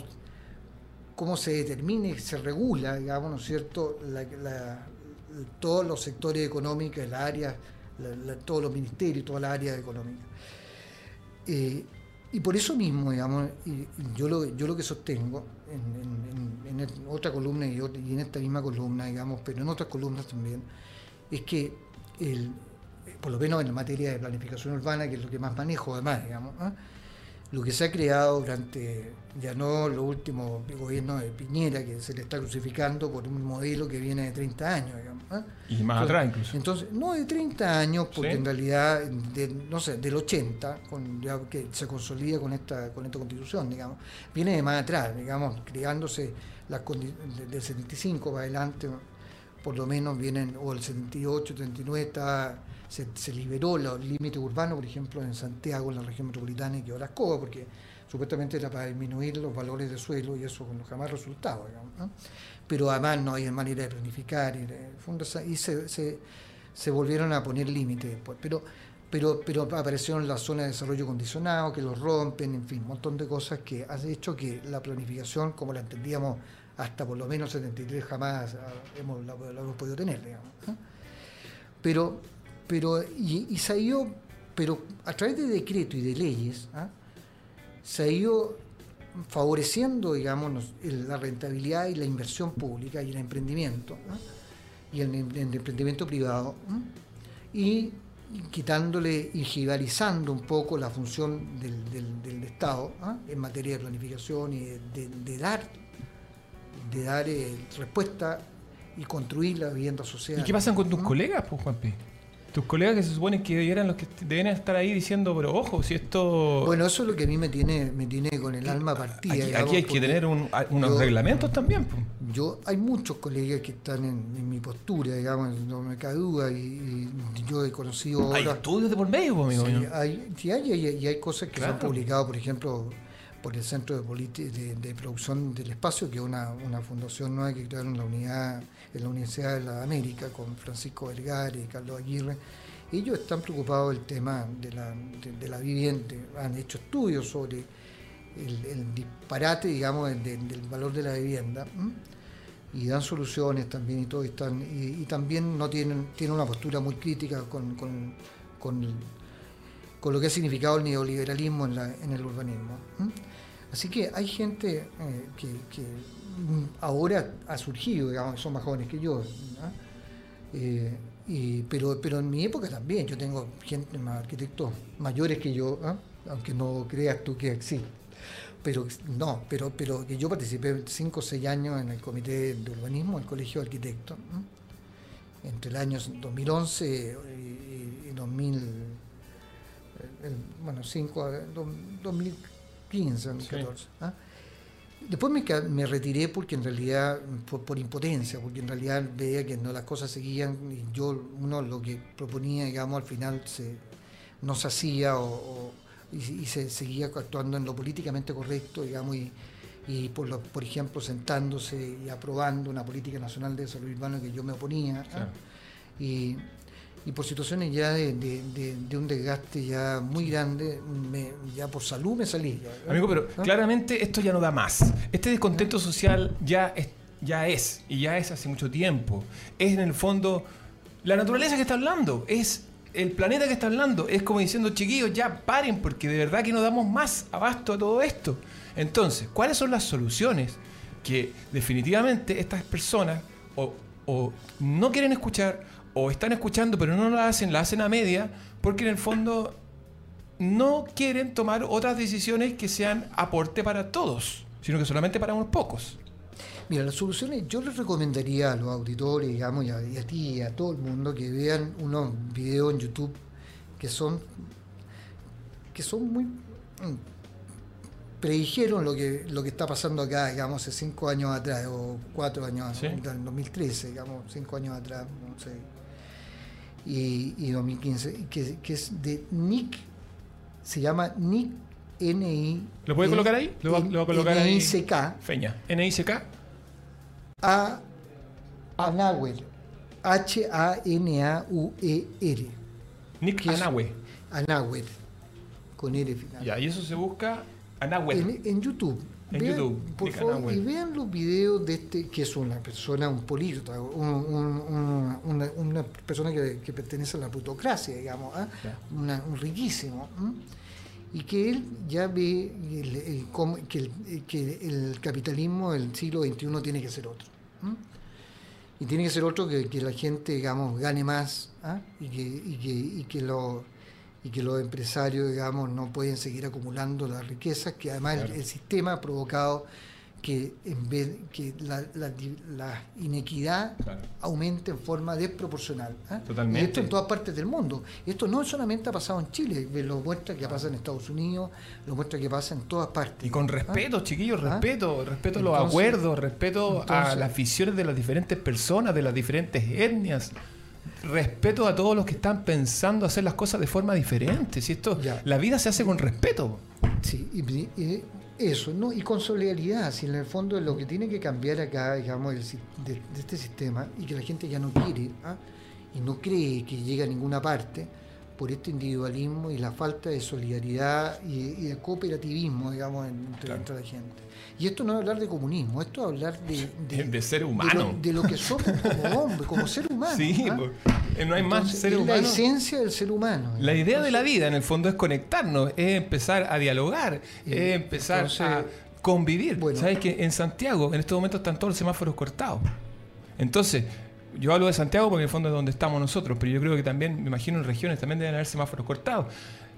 cómo se determina y se regula, digamos, ¿no es cierto?, todos los sectores económicos, el área, la- la- todos los ministerios, todas las áreas económicas. Eh, y por eso mismo, digamos, yo, lo, yo lo que sostengo en, otra columna y, en esta misma columna, digamos, pero en otras columnas también, es que, el, por lo menos en la materia de planificación urbana, que es lo que más manejo además, digamos. Lo que se ha creado durante, ya no los últimos gobiernos de Piñera, que se le está crucificando por un modelo que viene de 30 años, digamos. ¿ah? Y más atrás incluso. Entonces, no de 30 años, porque Sí. en realidad, de, no sé, del 80, con, ya que se consolida con esta, con esta constitución, digamos, viene de más atrás, digamos, creándose las del 75 para adelante, por lo menos vienen, o el 78, 79, está, se, se liberó los límites urbanos, por ejemplo, en Santiago, en la región metropolitana y quedó las Cobas, porque supuestamente era para disminuir los valores de suelo y eso con jamás resultado, digamos, ¿no? Pero además no hay manera de planificar y, de- y se, se, se volvieron a poner límites después. Pero, aparecieron las zonas de desarrollo condicionado que los rompen, en fin, un montón de cosas que han hecho que la planificación, como la entendíamos hasta por lo menos 73 jamás ah, hemos, la, la hemos podido tener, digamos. ¿no? Pero, pero y, y se ha ido, pero a través de decreto y de leyes, ¿ah? se ha ido favoreciendo, digamos, la rentabilidad y la inversión pública y el emprendimiento, ¿ah? y el, em- el emprendimiento privado, ¿ah? y quitándole y jibarizando un poco la función del, del- del Estado ¿ah? en materia de planificación y de, de- de dar, de dar eh, respuesta y construir la vivienda social. ¿Y qué pasa con tus ¿Mm? colegas, pues, Juanpi? Tus colegas que se supone que eran los que deben estar ahí diciendo, pero ojo, si esto... Bueno, eso es lo que a mí me tiene, me tiene con el alma partida. aquí, digamos, aquí hay que tener un- unos yo- reglamentos también. pues. Yo, hay muchos colegas que están en, en mi postura, digamos, no me cabe duda, y, y yo he conocido Hay estudios de por medio, amigo Sí, mío. hay, sí hay, hay- y hay cosas que se han Claro. publicado, por ejemplo, por el Centro de, de, de Producción del Espacio, que es una, una fundación nueva que crearon la, unidad, en la Universidad de la América con Francisco Vergara y Carlos Aguirre. Ellos están preocupados del tema de la, de, la vivienda, han hecho estudios sobre el, disparate, digamos, del, valor de la vivienda. y dan soluciones también y todo y están y, también no tienen tienen una postura muy crítica con, con, con, lo que ha significado el neoliberalismo en, el urbanismo así que hay gente eh, que, ahora ha surgido digamos son más jóvenes que yo. Eh, pero pero en mi época también yo tengo gente arquitectos mayores que yo ¿ah? aunque no creas tú que existe pero no, pero, pero que yo participé cinco o seis años en el comité de urbanismo del Colegio de Arquitectos, entre el año 2011 y, y 2000, eh, bueno, cinco, a- do- 2015, 2014. ¿ah? Después me, retiré porque en realidad, por, por impotencia, porque en realidad veía que no las cosas seguían y yo, uno lo que proponía, digamos, al final se, no se hacía o, o- y, y se seguía actuando en lo políticamente correcto, digamos, y, y por, lo- por ejemplo sentándose y aprobando una política nacional de desarrollo urbano que yo me oponía. ¿ah? Claro. Y, y por situaciones ya de, de- de- de un desgaste ya muy grande, me- ya por salud me salí. Amigo, pero ¿Ah? claramente esto ya no da más. Este descontento social ya es, ya es, y ya es hace mucho tiempo. Es en el fondo la naturaleza que está hablando, es el planeta que está hablando. Es como diciendo, chiquillos, ya paren, porque de verdad que no damos más abasto a todo esto. Entonces, ¿cuáles son las soluciones que definitivamente estas personas o, o no quieren escuchar, o están escuchando pero no la hacen, la hacen a media, porque en el fondo no quieren tomar otras decisiones que sean aporte para todos, sino que solamente para unos pocos. Mira, las soluciones, yo les recomendaría a los auditores, digamos, y a, y a ti y a todo el mundo que vean unos videos en YouTube que son que son muy mm, predijeron lo que lo que está pasando acá, digamos, hace cinco años atrás o cuatro años, Sí. en 2013, digamos, cinco años atrás, no sé, y, y 2015, que, que es de Nick, se llama Nick N I ¿Lo puede colocar ahí? Lo va- lo va a colocar ahí. N-I-C-K, Feña, NICK. a Anauer. H-A-N-A-U-E-R. Nick ¿Qué es? Anahue. Anauer. Con R final. Ya, y eso se busca Anahue. En, en YouTube. En YouTube, Por favor, Anauer. y vean los videos de este, que es una persona, un políglota, un- un- un- una, una persona que, que pertenece a la plutocracia, digamos, ¿ah? Una- un riquísimo. Y que él ya ve el- que, el, que el capitalismo del siglo XXI tiene que ser otro. Y tiene que ser otro que, que la gente, digamos, gane más ¿ah? y, que, y, que, y que lo y que los empresarios, digamos, no pueden seguir acumulando las riquezas, que además el- Claro. el, sistema ha provocado que en vez que la, la di- la inequidad Claro. aumente en forma desproporcional. ¿ah? Totalmente. Y esto en todas partes del mundo. Esto no solamente ha pasado en Chile, lo muestra que pasa en Estados Unidos, lo muestra que pasa en todas partes. Y con ¿ah? respeto, chiquillos, ¿Ah? respeto, respeto a los Entonces- acuerdos, respeto a las visiones de las diferentes personas, de las diferentes etnias. Respeto a todos los que están pensando hacer las cosas de forma diferente. Si esto, Ya. la vida se hace con respeto. Sí, y, y eso, ¿no? Y con solidaridad, si en el fondo lo que tiene que cambiar acá, digamos, el de, de este sistema, y que la gente ya no quiere, ¿ah? y no cree que llega a ninguna parte, por este individualismo y la falta de solidaridad y, y de cooperativismo, digamos, entre, Claro. entre la gente. Y esto no es hablar de comunismo, esto es hablar de, De- de ser de humano. lo, de lo que somos como hombre, como ser humano. Sí, ¿ah? pues, eh, no hay más Entonces, ser es humano. la esencia del ser humano. La idea de la vida, en el fondo, es conectarnos, es empezar a dialogar, Y es empezar entonces, a convivir. bueno. ¿Sabes que en Santiago, en estos momentos, están todos los semáforos cortados? Entonces, yo hablo de Santiago porque en el fondo es donde estamos nosotros, pero yo creo que también, me imagino en regiones también deben haber semáforos cortados.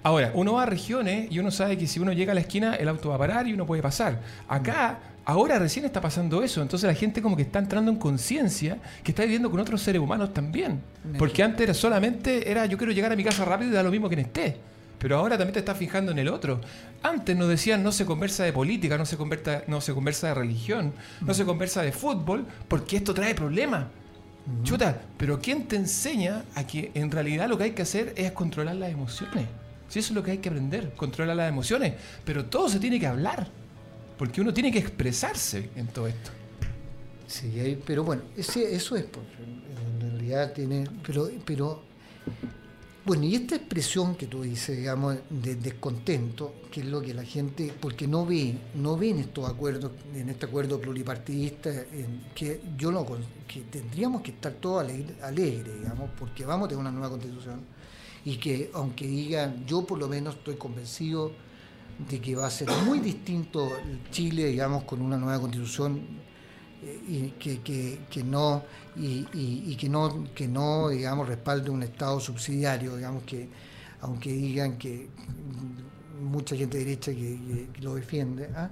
Ahora, uno va a regiones y uno sabe que si uno llega a la esquina, el auto va a parar y uno puede pasar. Acá, ahora recién está pasando eso, entonces la gente como que está entrando en conciencia que está viviendo con otros seres humanos también. Porque antes era solamente, era yo quiero llegar a mi casa rápido y da lo mismo que esté. Pero ahora también te estás fijando en el otro. Antes nos decían no se conversa de política, no se conversa, no se conversa de religión, no se conversa de fútbol, porque esto trae problemas. Chuta, pero ¿quién te enseña a que en realidad lo que hay que hacer es controlar las emociones? Si eso es lo que hay que aprender, controlar las emociones. Pero todo se tiene que hablar, porque uno tiene que expresarse en todo esto. Sí, pero bueno, ese, eso es, pues, en realidad tiene, pero, pero, bueno, y esta expresión que tú dices, digamos, de descontento, que es lo que la gente, porque no ve, no ve en estos acuerdos, en este acuerdo pluripartidista, que yo lo, que tendríamos que estar todos alegres, digamos, porque vamos a tener una nueva constitución, y que aunque digan, yo por lo menos estoy convencido de que va a ser muy distinto Chile, digamos, con una nueva constitución y que, que, que no y, y- que no que no digamos respalde un estado subsidiario digamos que aunque digan que mucha gente derecha que, lo defiende ¿ah?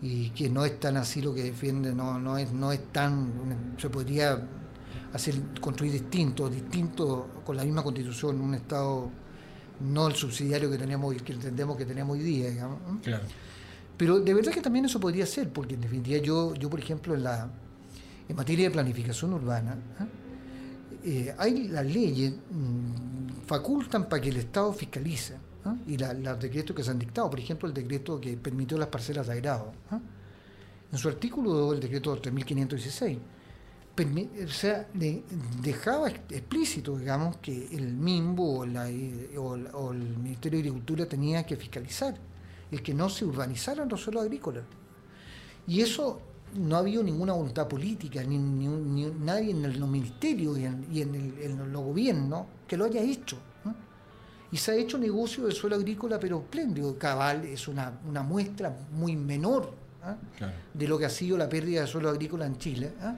y que no es tan así lo que defiende no no es no es tan se podría hacer construir distinto distinto con la misma constitución un estado no el subsidiario que teníamos que entendemos que tenemos hoy día digamos. Pero de verdad que también eso podría ser, porque en definitiva yo, yo por ejemplo, en, la, en materia de planificación urbana, ¿ah? eh, hay las leyes mm, facultan para que el Estado fiscalice, y los decretos que se han dictado, por ejemplo, el decreto que permitió las parcelas de agrado. En su artículo 2, el decreto 3516, permi- o sea, de- dejaba ex- explícito, digamos, que el MIMBO o, o el Ministerio de Agricultura tenía que fiscalizar el que no se urbanizaran los suelos agrícolas. Y eso no ha habido ninguna voluntad política, ni, nadie en el- los ministerios y en, y en el- en los gobiernos que lo haya hecho. ¿no? Y se ha hecho negocio del suelo agrícola, pero espléndido. Cabal es una, una muestra muy menor ¿ah? Claro. de lo que ha sido la pérdida de suelo agrícola en Chile. ¿ah?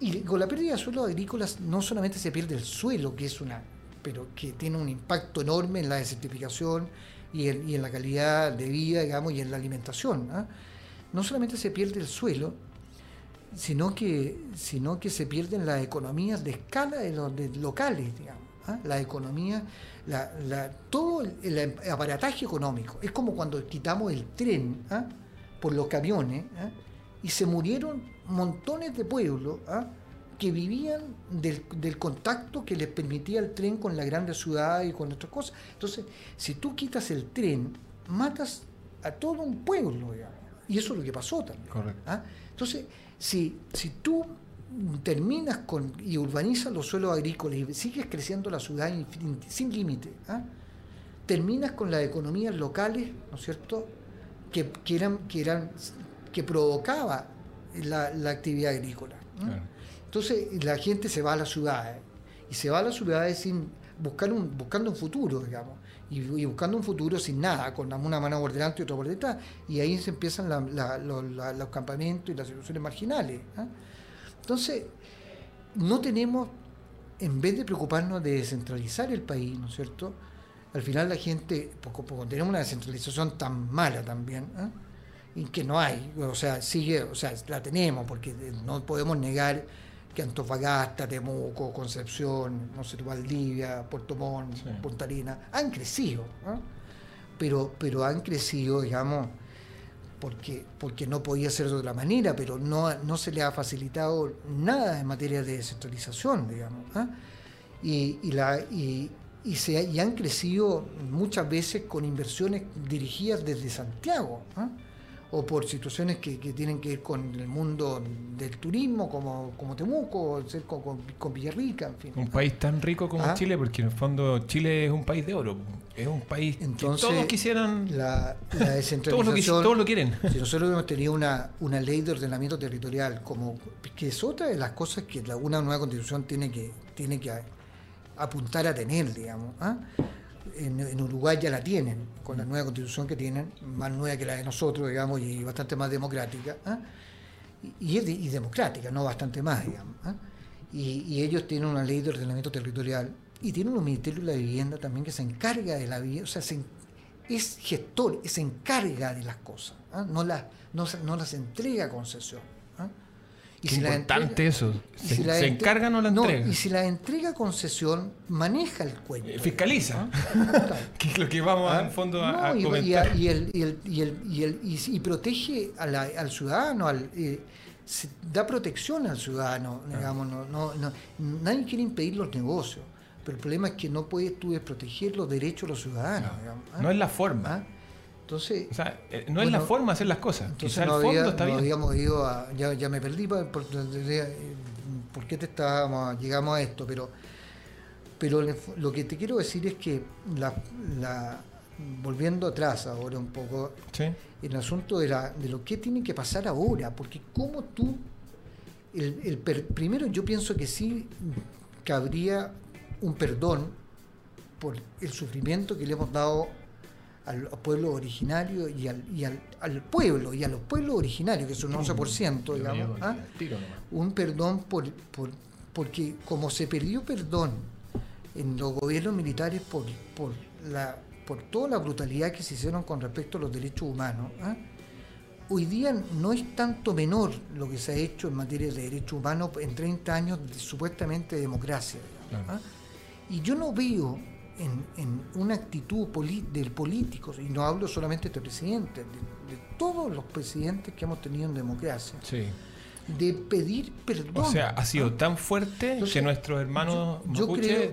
Y con la pérdida de suelo agrícolas no solamente se pierde el suelo, que es una, pero que tiene un impacto enorme en la desertificación y en, y en la calidad de vida, digamos, y en la alimentación. ¿ah? No solamente se pierde el suelo, sino que, sino que se pierden las economías de escala de los de locales, digamos. ¿ah? La economía, la, la- todo el, aparataje económico. Es como cuando quitamos el tren ¿ah? por los camiones y se murieron montones de pueblos. Que vivían del, del contacto que les permitía el tren con la grande ciudad y con otras cosas. Entonces, si tú quitas el tren, matas a todo un pueblo, digamos. Y eso es lo que pasó también. Correcto. ¿ah? Entonces, si, si tú terminas con y urbanizas los suelos agrícolas y sigues creciendo la ciudad sin límite, ¿ah? terminas con las economías locales, ¿no es cierto?, que, que eran, que eran, que provocaba la, la actividad agrícola. Entonces la gente se va a las ciudades y se va a las ciudades sin buscar un, buscando un futuro, digamos, y, buscando un futuro sin nada, con una mano por delante y otra por detrás, y ahí se empiezan los campamentos y las situaciones marginales. ¿ah? Entonces, no tenemos, en vez de preocuparnos de descentralizar el país, ¿no es cierto? al final la gente, poco poco tenemos una descentralización tan mala también, ¿eh? y que no hay, o sea, sigue, o sea, la tenemos, porque no podemos negar que Antofagasta, Temuco, Concepción, no sé, Valdivia, Puerto Montt, Punta Arenas, han crecido, pero, pero han crecido, digamos, porque, porque no podía ser de otra manera, pero no, no se le ha facilitado nada en materia de descentralización, digamos. Y, y, la, y, y, se, y han crecido muchas veces con inversiones dirigidas desde Santiago o por situaciones que, tienen que ver con el mundo del turismo, como, como Temuco, con, con, Villarrica, en fin. Un país tan rico como ¿Ah? Chile, porque en el fondo Chile es un país de oro, es un país Entonces, que todos quisieran... La, la descentralización... todos, lo, quieren. Si nosotros hemos tenido una, una ley de ordenamiento territorial, como que es otra de las cosas que la, una nueva constitución tiene que, tiene que apuntar a tener, digamos. ¿ah? En, Uruguay ya la tienen, con la nueva constitución que tienen, más nueva que la de nosotros, digamos, y bastante más democrática, ¿ah? y, es democrática, no bastante más, digamos. ¿ah? Y, ellos tienen una ley de ordenamiento territorial y tienen un ministerio de la vivienda también que se encarga de la vivienda, o sea, es gestor, se encarga de las cosas, ¿ah? no, las, no las entrega a concesión. Y si importante eso. Se, si se encarga o la entrega. y si la entrega concesión, maneja el cuento. Eh, fiscaliza. ¿Ah? que es lo que vamos en fondo a, y, comentar. Y, el, y, el, y, el, y, protege al ciudadano, al, eh, da protección al ciudadano. Ah. Digamos, no, no, no, nadie quiere impedir los negocios. Pero el problema es que no puedes tú proteger los derechos de los ciudadanos. No, ¿ah? es la forma. Entonces, o sea, eh, no es la forma de hacer las cosas. Entonces no habíamos ido a, ya, ya, me perdí por, por, qué te estábamos, llegamos a esto, pero, pero lo que te quiero decir es que la, la volviendo atrás ahora un poco, el asunto de, la, de lo que tiene que pasar ahora, porque como tú, el, el primero yo pienso que sí cabría un perdón por el sufrimiento que le hemos dado al pueblo originario y al, y al, al, pueblo y a los pueblos originarios, que son un 11%, digamos, ¿ah? un perdón por, por, porque como se perdió perdón en los gobiernos militares por, por, la, por toda la brutalidad que se hicieron con respecto a los derechos humanos, ¿ah? hoy día no es tanto menor lo que se ha hecho en materia de derechos humanos en 30 años de supuestamente democracia. ¿ah? Y yo no veo en, una actitud del político, y no hablo solamente de este presidente, de, todos los presidentes que hemos tenido en democracia, de pedir perdón. O sea, ha sido tan fuerte que nuestros hermanos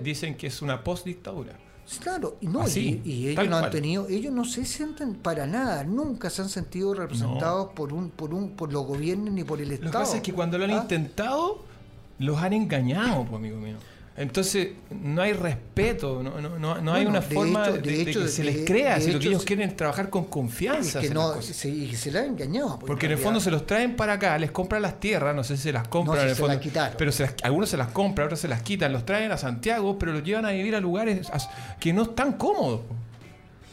dicen que es una postdictadura. Claro, y no, y, ellos no han tenido, ellos no se sienten para nada, nunca se han sentido representados por un, por un, por los gobiernos ni por el Estado. Lo que pasa es que cuando lo han ¿Ah? intentado, los han engañado, pues, amigo mío. Entonces, no hay respeto, no, no, no, no hay una forma de, que se les crea, si lo que ellos quieren es trabajar con confianza. que no, se, y se les ha engañado. Porque en el fondo se los traen para acá, les compran las tierras, no sé si se las compran en el fondo. pero algunos se las compran, otros se las quitan, los traen a Santiago, pero los llevan a vivir a lugares que no están cómodos.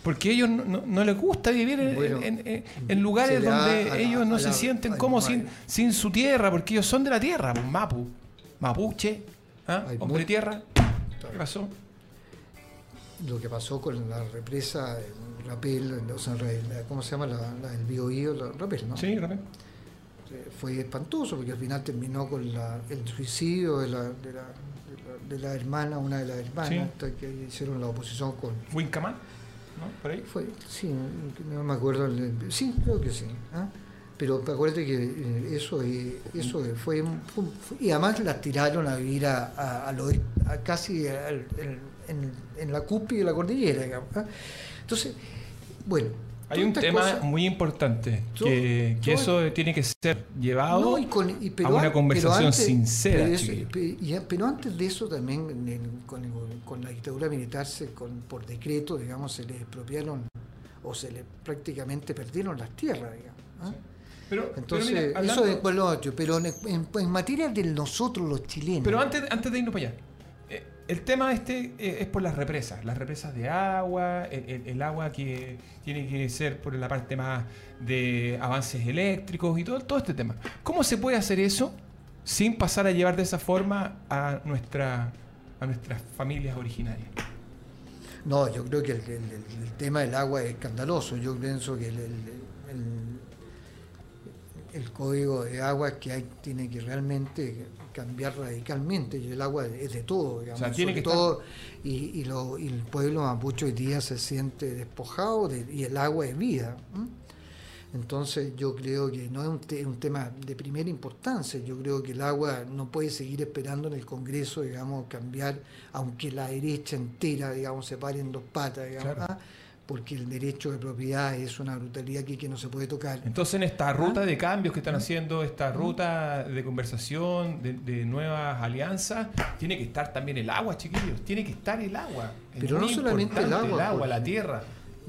Porque a ellos no, les gusta vivir en, lugares donde ellos no se sienten cómodos sin, sin su tierra, porque ellos son de la tierra, pues, Mapu, Mapuche, ¿Ah? Hombre tierra. ¿Qué pasó? Lo que pasó con la represa, el rapel, ¿cómo se llama? La, el bio, la rapel, ¿no? Sí, rapel. Fue espantoso porque al final terminó con el suicidio de la, de la, de la, hermana, una de las hermanas que hicieron la oposición con. ¿Wincaman? ¿No? ¿Por ahí? Fue, sí, no me acuerdo. Sí, creo que sí. ¿ah? Pero acuérdate que eh, eso, eso fue, y además las tiraron a vivir a, a, casi en, la cúspide de la cordillera digamos, ¿ah? entonces bueno hay un tema muy importante que, eso tiene que ser llevado a una conversación sincera pero, antes de eso también con, la dictadura militar se, con, por decreto digamos se le expropiaron o se le prácticamente perdieron las tierras digamos ¿ah? Pero, Entonces, eso es lo otro, pero en, materia de nosotros los chilenos. Pero antes, antes de irnos para allá, eh, el tema este eh, es por las represas, las represas de agua, el, agua que tiene que ser por la parte más de avances eléctricos y todo, todo este tema. ¿Cómo se puede hacer eso sin pasar a llevar de esa forma a, nuestra, a nuestras familias originarias? No, yo creo que el, tema del agua es escandaloso. Yo pienso que el, el código de agua que hay tiene que realmente cambiar radicalmente. Y el agua es de todo, digamos. tiene que todo, y, el pueblo mapuche hoy día se siente despojado y el agua es vida. Entonces yo creo que no es un, tema de primera importancia, yo creo que el agua no puede seguir esperando en el Congreso, digamos, cambiar, aunque la derecha entera, digamos, se pare en dos patas, digamos, ¿ah? Porque el derecho de propiedad es una brutalidad aquí que no se puede tocar. Entonces en esta ¿Ah? ruta de cambios que están ¿Ah? haciendo, esta ruta de conversación, de, nuevas alianzas, tiene que estar también el agua, chiquillos, tiene que estar el agua. Pero no solamente el agua. El agua, la tierra.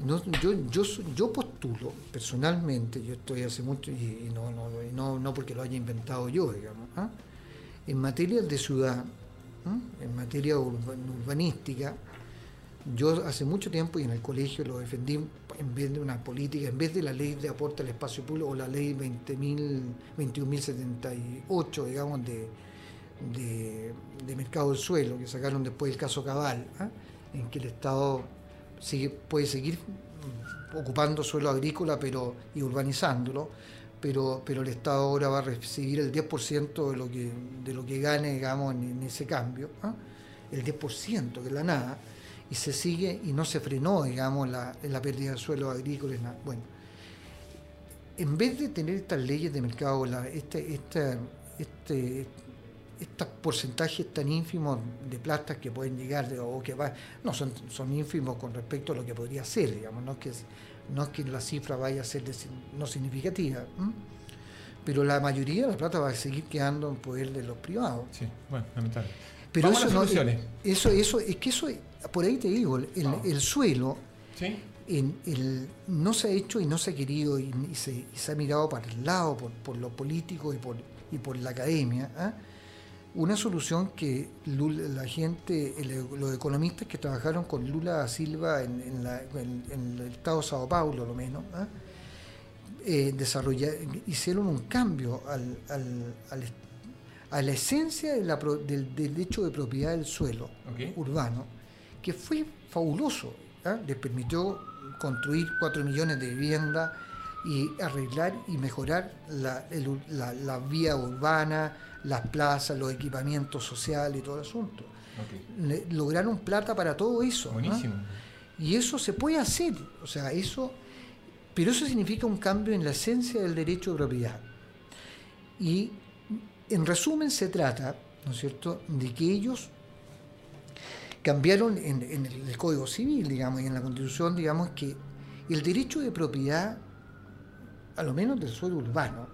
No, yo, yo, yo postulo personalmente, yo estoy hace mucho, y, no, no, no, no, porque lo haya inventado yo, digamos, ¿ah? en materia de ciudad, en materia urbanística, yo hace mucho tiempo y en el colegio lo defendí en vez de una política, en vez de la ley de aporte al espacio público o la ley 21.078, digamos, de, de, mercado del suelo, que sacaron después el caso Cabal, ¿ah? en que el Estado puede seguir ocupando suelo agrícola pero, y urbanizándolo, pero, pero el Estado ahora va a recibir el 10% de lo que, de lo que gane digamos, en, ese cambio, ¿ah? el 10%, que es la nada, y se sigue y no se frenó digamos, la, la pérdida de suelo agrícola. Bueno, en vez de tener estas leyes de mercado, la, este, este, este estos porcentajes tan ínfimos de plata que pueden llegar o que va, no son, son ínfimos con respecto a lo que podría ser, digamos, no es que, no es que la cifra vaya a ser no significativa, pero la mayoría de la plata va a seguir quedando en poder de los privados. Sí, bueno, lamentable. Pero eso, no, eso, eso, es que eso, por ahí te digo, el, el suelo en el, no se ha hecho y no se ha querido y, se, se, ha mirado para el lado por, por lo político y por, y por la academia. ¿ah? una solución que la gente, los economistas que trabajaron con Lula Silva en, el estado de Sao Paulo, lo menos, ¿ah? eh, hicieron un cambio a la esencia del, derecho de propiedad del suelo urbano, que fue fabuloso. ¿ah? Les permitió construir cuatro millones de viviendas y arreglar y mejorar la, la vía urbana, las plazas, los equipamientos sociales y todo el asunto. lograron plata para todo eso. Buenísimo. Y eso se puede hacer, o sea, eso, pero eso significa un cambio en la esencia del derecho de propiedad. Y en resumen se trata, ¿no es cierto?, de que ellos cambiaron en, el Código Civil, digamos, y en la Constitución, digamos, que el derecho de propiedad, a lo menos del suelo urbano,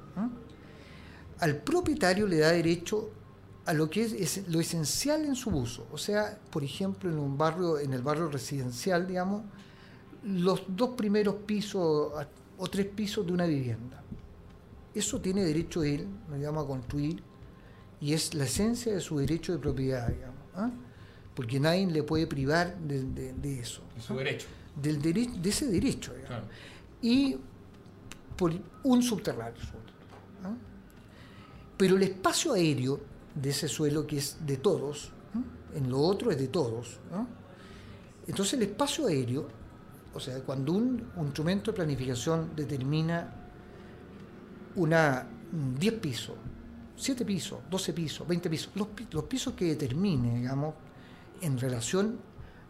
al propietario le da derecho a lo que es, lo esencial en su uso. O sea, por ejemplo, en un barrio, en el barrio residencial, digamos, los dos primeros pisos o tres pisos de una vivienda. Eso tiene derecho él, digamos, a construir, y es la esencia de su derecho de propiedad, digamos. ¿ah? Porque nadie le puede privar de, eso. De su derecho. Del de ese derecho, Y por un subterráneo. ¿ah? Pero el espacio aéreo de ese suelo que es de todos, en lo otro es de todos. Entonces el espacio aéreo, o sea, cuando un, instrumento de planificación determina una 10 pisos, 7 pisos, 12 pisos, 20 pisos, los, pisos que determine, digamos, en relación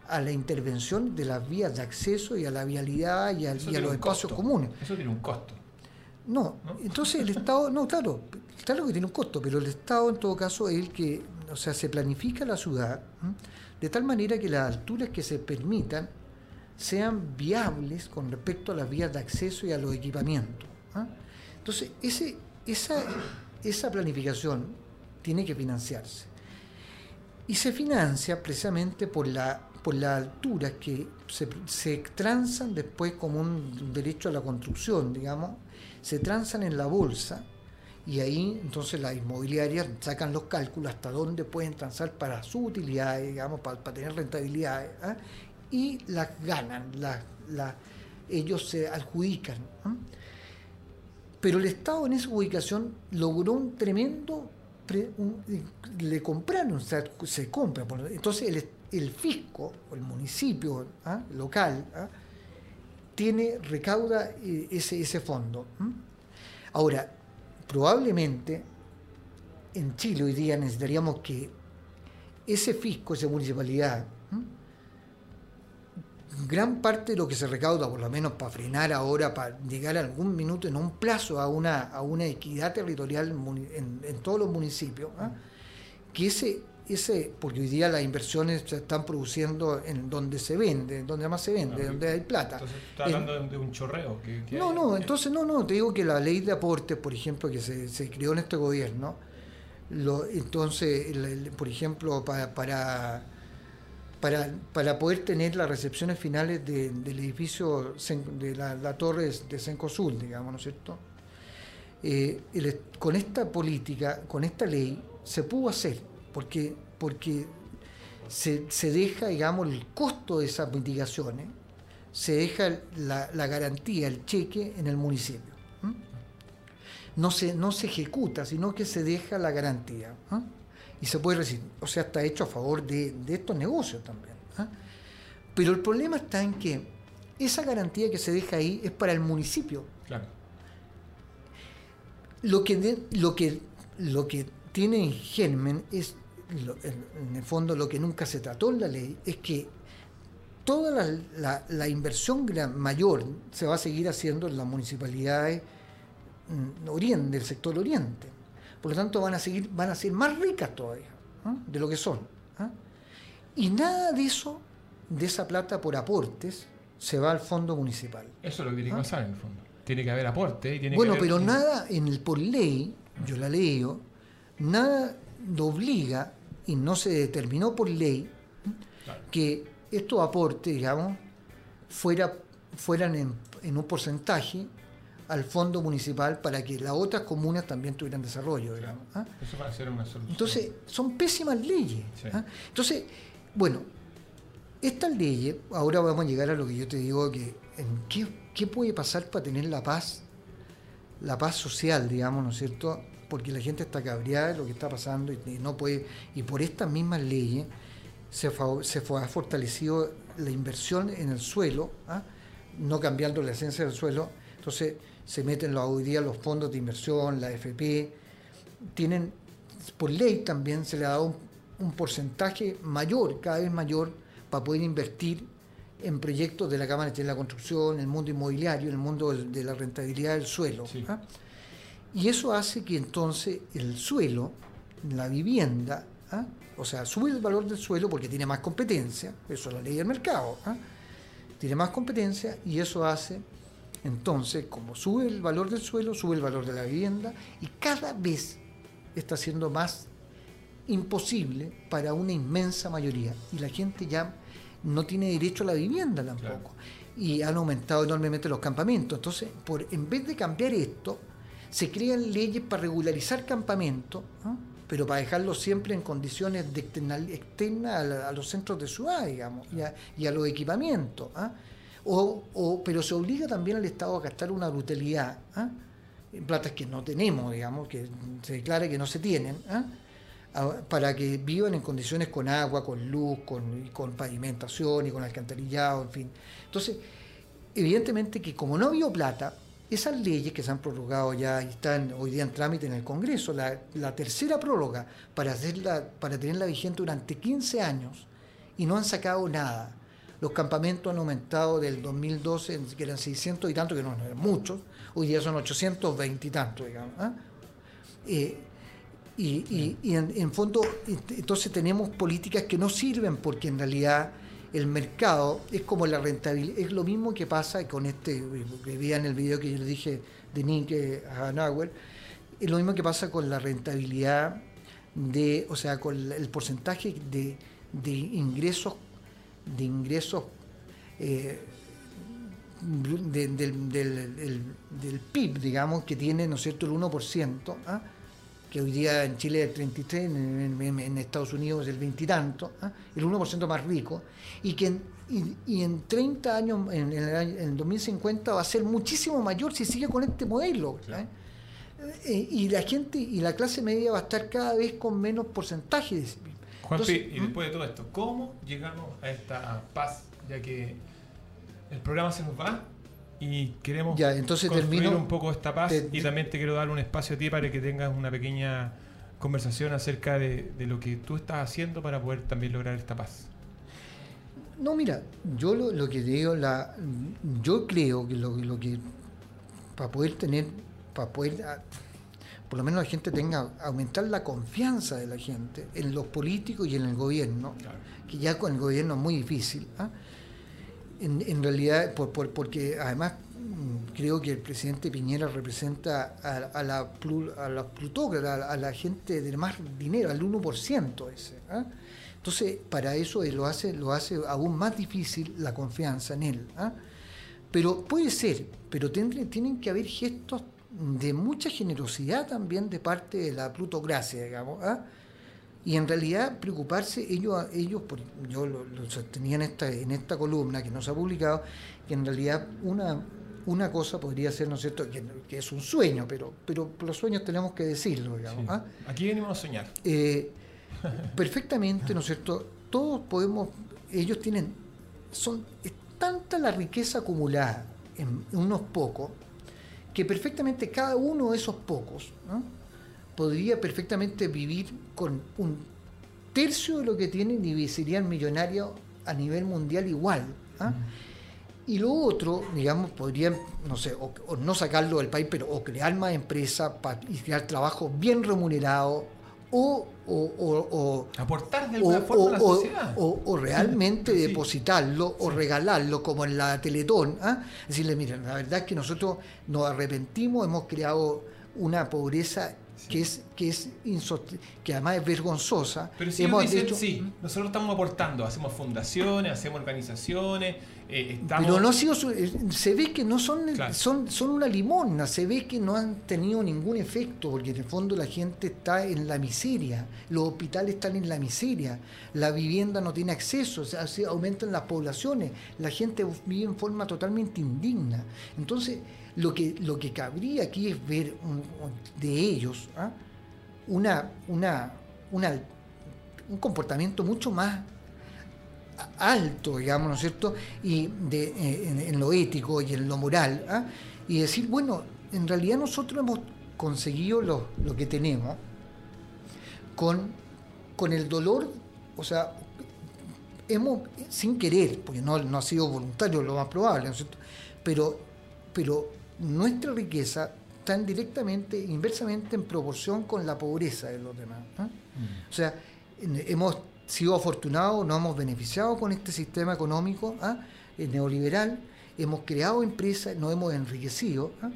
a la intervención de las vías de acceso y a la vialidad y a, los espacios comunes. Eso tiene un costo. No, entonces el Estado, no, claro, claro que tiene un costo, pero el Estado en todo caso es el que, o sea, se planifica la ciudad de tal manera que las alturas que se permitan sean viables con respecto a las vías de acceso y a los equipamientos. Entonces, ese, esa, esa planificación tiene que financiarse. Y se financia precisamente por la por las alturas que se, se transan después como un derecho a la construcción, digamos, se transan en la bolsa y ahí entonces las inmobiliarias sacan los cálculos hasta dónde pueden transar para su utilidad, digamos, para, tener rentabilidad, ¿ah? y las ganan, ellos se adjudican. ¿ah? Pero el Estado en esa ubicación logró un tremendo le compraron, se compra. Entonces el, fisco o el municipio ¿ah? local ¿ah? tiene, recauda eh, ese, ese fondo. Ahora, probablemente en Chile hoy día necesitaríamos que ese fisco, esa municipalidad, gran parte de lo que se recauda, por lo menos para frenar ahora, para llegar a algún minuto en un plazo a una, a una equidad territorial en, todos los municipios, ¿ah? que ese, ese, porque hoy día las inversiones se están produciendo en donde se vende, donde más se vende, donde hay plata. Entonces, ¿estás hablando de un chorreo? no, no, entonces no, no, te digo que la ley de aportes, por ejemplo, que se, se creó en este gobierno, lo, entonces, por ejemplo, para, para para, poder tener las recepciones finales del edificio de la, torre de Cencosud, digamos, ¿no es cierto? Eh, con esta política, con esta ley, se pudo hacer, porque, porque se, deja, digamos, el costo de esas mitigaciones, se deja la, garantía, el cheque en el municipio. No se, no se ejecuta, sino que se deja la garantía y se puede recibir. O sea, está hecho a favor de, estos negocios también. ¿ah? Pero el problema está en que esa garantía que se deja ahí es para el municipio. Claro. Lo que, lo que, lo que tiene en germen es, en el fondo, lo que nunca se trató en la ley, es que toda la, la, inversión mayor se va a seguir haciendo en las municipalidades mm, oriente, del sector oriente. Por lo tanto, van a, seguir, van a ser más ricas todavía ¿ah? de lo que son. ¿ah? Y nada de eso, de esa plata por aportes, se va al fondo municipal. Eso es lo que tiene que ¿Ah? pasar en el fondo. Tiene que haber aporte. Y bueno, pero nada en el por ley, yo la leo, nada obliga y no se determinó por ley que estos aportes, digamos, fuera, fueran en, en un porcentaje al fondo municipal para que las otras comunas también tuvieran desarrollo. ¿ah? Eso va a ser una solución. Entonces, son pésimas leyes. ¿ah? Entonces, bueno, estas leyes, ahora vamos a llegar a lo que yo te digo, que ¿qué, ¿qué, puede pasar para tener la paz, la paz social, digamos, ¿no es cierto? Porque la gente está cabreada de lo que está pasando y, no puede, y por estas mismas leyes se, se ha fortalecido la inversión en el suelo, ¿ah? no cambiando la esencia del suelo. Entonces, se meten hoy día los fondos de inversión, la FP, tienen, por ley también se le ha dado un, porcentaje mayor, cada vez mayor, para poder invertir en proyectos de la Cámara de la Construcción, en el mundo inmobiliario, en el mundo de la rentabilidad del suelo. ¿ah? Y eso hace que entonces el suelo, la vivienda, ¿ah? o sea, sube el valor del suelo porque tiene más competencia, eso es la ley del mercado, ¿ah? tiene más competencia y eso hace entonces, como sube el valor del suelo, sube el valor de la vivienda y cada vez está siendo más imposible para una inmensa mayoría. Y la gente ya no tiene derecho a la vivienda tampoco. Y han aumentado enormemente los campamentos. Entonces, por, en vez de cambiar esto, se crean leyes para regularizar campamentos, pero para dejarlos siempre en condiciones de externas a, los centros de ciudad, digamos, y a, los equipamientos. ¿ah? O, pero se obliga también al Estado a gastar una brutalidad en platas que no tenemos, digamos, que se declara que no se tienen, ¿ah? para que vivan en condiciones con agua, con luz, con, pavimentación y con alcantarillado, en fin. Entonces, evidentemente que como no había plata, esas leyes que se han prorrogado ya y están hoy día en trámite en el Congreso, la, la tercera prórroga para, hacerla, para tenerla vigente durante 15 años y no han sacado nada los campamentos han aumentado del 2012, que eran 600 y tanto, que no, eran muchos, hoy día son 820 y tanto, digamos. ¿ah? Eh, y, en, fondo, entonces tenemos políticas que no sirven porque en realidad el mercado es como la rentabilidad, es lo mismo que pasa con este, que vean el video que yo le dije de Nick Hanauer, es lo mismo que pasa con la rentabilidad de, o sea, con el porcentaje de, de ingresos de ingresos eh, del, del, PIB, digamos, que tiene, ¿no es cierto?, el 1%, ¿ah? que hoy día en Chile es el 33, en, Estados Unidos es el 20 y tanto, ¿ah? el 1% más rico, y que en, y, en 30 años, en, el, 2050, va a ser muchísimo mayor si sigue con este modelo. ¿eh? eh, y la gente y la clase media va a estar cada vez con menos porcentaje de. Juanpi, Entonces, y después de todo esto, ¿cómo llegamos a esta paz? Ya que el programa se nos va y queremos Ya, entonces construir termino- un poco esta paz te- y también te quiero dar un espacio a ti para que tengas una pequeña conversación acerca de, de lo que tú estás haciendo para poder también lograr esta paz. No, mira, yo lo, lo que digo, la, yo creo que lo, lo que para poder tener, para poder, ah, por lo menos la gente tenga, aumentar la confianza de la gente en los políticos y en el gobierno, Claro. que ya con el gobierno es muy difícil. ¿ah? En, en realidad, por, por- porque además mm, creo que el presidente Piñera representa a, a la, plu- a los plutócratas, a, la- a la gente de más dinero, al 1% ese. ¿ah? Entonces, para eso él lo hace, lo hace aún más difícil la confianza en él. ¿ah? Pero puede ser, pero tendré- tienen que haber gestos de mucha generosidad también de parte de la plutocracia, digamos. ¿ah? Y en realidad preocuparse, ellos, ellos por- yo lo, lo sostenía en esta, en esta columna que no se ha publicado, que en realidad una, una cosa podría ser, ¿no es cierto?, que, que es un sueño, pero, pero los sueños tenemos que decirlo, digamos. Sí. ¿ah? Aquí venimos a soñar. Eh, perfectamente, ¿no es cierto? Todos podemos, ellos tienen, son, es tanta la riqueza acumulada en unos pocos, que perfectamente cada uno de esos pocos ¿no? podría perfectamente vivir con un tercio de lo que tienen y serían millonarios a nivel mundial igual. ¿ah? Y lo otro, digamos, podrían, no sé, o, o no sacarlo del país, pero o crear más empresas y crear trabajo bien remunerado, o, o, o- o- Aportar de o- alguna forma a la sociedad. o- realmente Sí. depositarlo o regalarlo como en la Teletón. ¿ah? Decirle, miren, la verdad es que nosotros nos arrepentimos, hemos creado una pobreza que es que es que además es vergonzosa. Pero si Hemos dicen, hecho- sí, nosotros estamos aportando, hacemos fundaciones, hacemos organizaciones, eh, estamos... Pero no ha sido su- eh, se ve que no son, Claro. son son una limona, se ve que no han tenido ningún efecto, porque en el fondo la gente está en la miseria, los hospitales están en la miseria, la vivienda no tiene acceso, o sea, se aumentan las poblaciones, la gente vive en forma totalmente indigna. Entonces, lo que, lo que cabría aquí es ver de ellos ¿ah? una, una, un comportamiento mucho más alto, digamos, ¿no es cierto? Y en lo ético y en lo moral. ¿ah? Y decir, bueno, en realidad nosotros hemos conseguido lo, lo que tenemos con, con el dolor, o sea, hemos, sin querer, porque no, no ha sido voluntario lo más probable, ¿no es cierto? Pero, pero nuestra riqueza está en directamente, inversamente en proporción con la pobreza de los demás. ¿ah? O sea, hemos sido afortunados, nos hemos beneficiado con este sistema económico ¿ah? eh, neoliberal, hemos creado empresas, nos hemos enriquecido, ¿ah?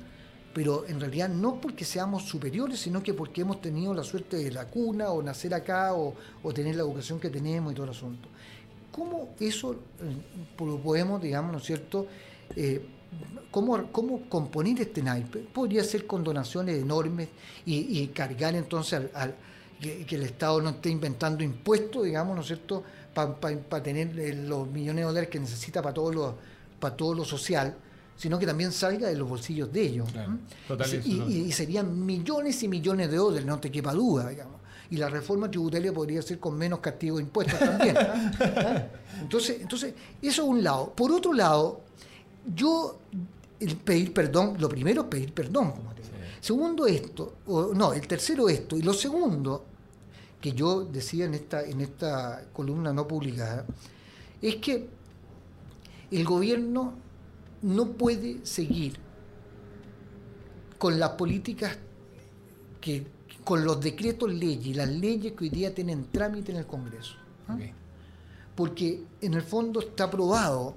pero en realidad no porque seamos superiores, sino que porque hemos tenido la suerte de la cuna o nacer acá o, o tener la educación que tenemos y todo el asunto. ¿Cómo eso eh, lo podemos, digamos, ¿no es cierto? Eh, ¿cómo, ¿Cómo componer este naipe? Podría ser con donaciones enormes y, y cargar entonces al, al- que, que el Estado no esté inventando impuestos, digamos, ¿no es cierto?, para tener eh, los millones de dólares que necesita para todo lo, para todo lo social, sino que también salga de los bolsillos de ellos. Claro, y serían millones y millones de dólares, no te quepa duda, digamos. Y la reforma tributaria podría ser con menos castigo de impuestos también. ¿ah? ¿Ah? Entonces, entonces, eso es un lado. Por otro lado, yo el pedir perdón, lo primero es pedir perdón, como te digo. Segundo esto, o, no, el tercero esto, y lo segundo, que yo decía en esta, en esta columna no publicada, es que el gobierno no puede seguir con las políticas que, con los decretos leyes y las leyes que hoy día tienen trámite en el Congreso. ¿ah? Porque en el fondo está probado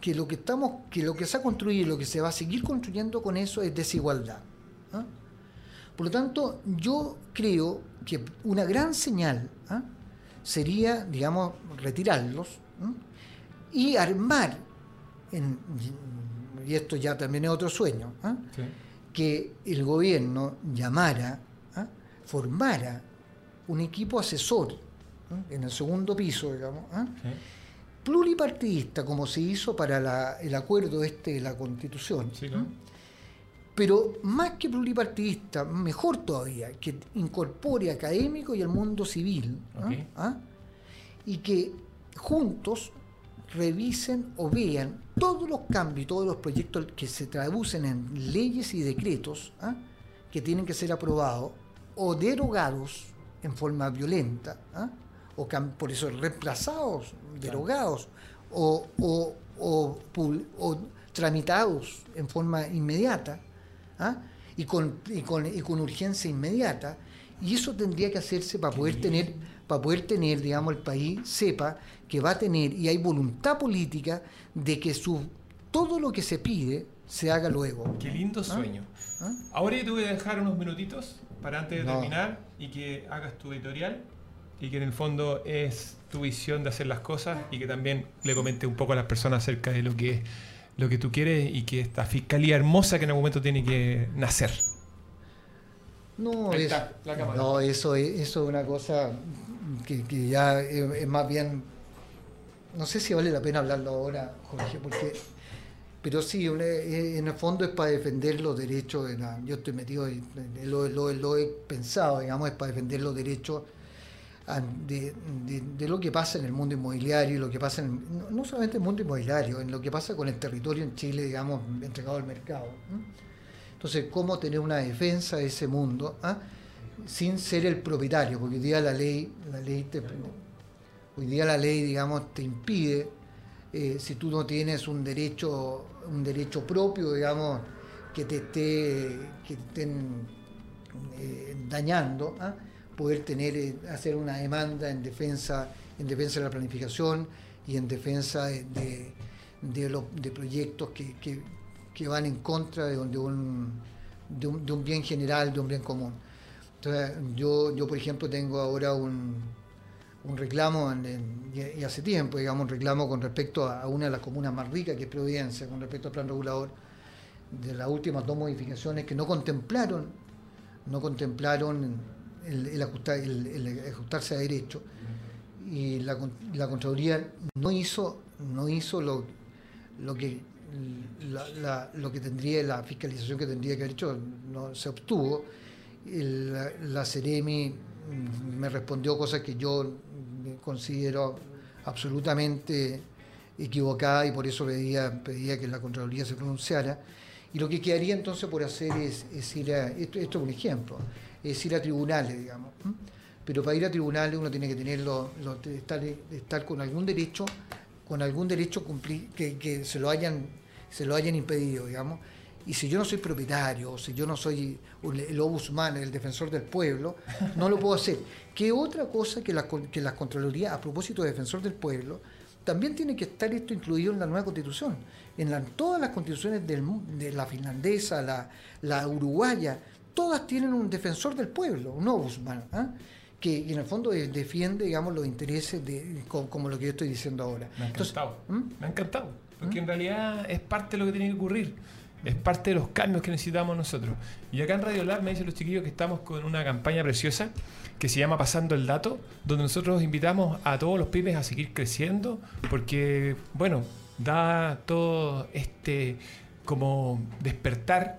que lo que estamos, que lo que se ha construido y lo que se va a seguir construyendo con eso es desigualdad. ¿ah? Por lo tanto, yo creo que una gran señal ¿ah? sería, digamos, retirarlos y armar, en- y esto ya también es otro sueño, ¿ah? Sí. que el gobierno llamara, formara un equipo asesor en el segundo piso, digamos. Sí. Pluripartidista, como se hizo para la- el acuerdo este de la Constitución, Sí, claro. pero más que pluripartidista, mejor todavía, que incorpore académico y el mundo civil, ¿ah? ¿Ah? y que juntos revisen o vean todos los cambios, todos los proyectos que se traducen en leyes y decretos ¿ah? que tienen que ser aprobados o derogados en forma violenta, ¿ah? O por eso reemplazados, derogados, o, o- o pub- o tramitados en forma inmediata, ¿ah? y, con, y, con, y con urgencia inmediata, y eso tendría que hacerse para poder tener, para poder tener, digamos, el país sepa que va a tener, y hay voluntad política de que su, todo lo que se pide se haga luego. Qué lindo sueño. Ahora yo te voy a dejar unos minutitos para antes de No. terminar y que hagas tu editorial y que en el fondo es tu visión de hacer las cosas y que también le comentes un poco a las personas acerca de lo que lo que tú quieres y que esta fiscalía hermosa que en algún momento tiene que nacer. No, Ahí es- está, la cámara. no eso, es, eso es una cosa que, que ya es, es más bien, no sé si vale la pena hablarlo ahora, Jorge, porque, pero sí, eh, en el fondo es para defender los derechos, de la, yo estoy metido, lo, lo- lo he pensado, digamos, es para defender los derechos de, de- lo que pasa en el mundo inmobiliario, lo que pasa en, no, solamente en el mundo inmobiliario, en lo que pasa con el territorio en Chile, digamos, entregado al mercado. Entonces, ¿cómo tener una defensa de ese mundo ah? sin ser el propietario? Porque hoy día la ley, la ley te, hoy día la ley, digamos, te impide, eh, si tú no tienes un derecho, un derecho propio, digamos, que te esté, que te estén eh, dañando, ¿ah? Poder tener, eh, hacer una demanda en defensa, en defensa de la planificación y en defensa de, de, proyectos que, que- van en contra de, un, de un, de un- bien general, de un bien común. Entonces, yo, yo por ejemplo, tengo ahora un, un reclamo, y hace tiempo, digamos, un reclamo con respecto a, a una de las comunas más ricas, que es Providencia, con respecto al plan regulador, de las últimas dos modificaciones que no contemplaron, no contemplaron el, el ajustar- el- el ajustarse a derecho. Y la, la Contraloría no hizo, no hizo lo, lo que la, la- lo que tendría la fiscalización que tendría que haber hecho no se obtuvo El- la, Ceremi me respondió cosas que yo considero absolutamente equivocada y por eso pedía, pedía que la Contraloría se pronunciara. Y lo que quedaría entonces por hacer es, es ir a, esto, esto es un ejemplo, es ir a tribunales, digamos. Pero para ir a tribunales uno tiene que tenerlo, lo- estar, con algún derecho, con algún derecho cumplir, que, que se lo hayan, se lo hayan impedido, digamos. Y si yo no soy propietario, o si yo no soy el ombudsman, el defensor del pueblo, no lo puedo hacer. ¿Qué otra cosa que la, que a propósito de defensor del pueblo, también tiene que estar esto incluido en la nueva constitución? En todas las constituciones del de la finlandesa, la, la uruguaya, todas tienen un defensor del pueblo, un ombudsman, ¿ah? que en el fondo de- defiende, digamos, los intereses de, co- como, lo que yo estoy diciendo ahora. Me ha Entonces, encantado. ¿Mm? Me ha encantado. Porque en realidad es parte de lo que tiene que ocurrir. Es parte de los cambios que necesitamos nosotros. Y acá en Radio Lab me dicen los chiquillos que estamos con una campaña preciosa que se llama Pasando el Dato, donde nosotros invitamos a todos los pymes a seguir creciendo, porque, bueno, da todo este como despertar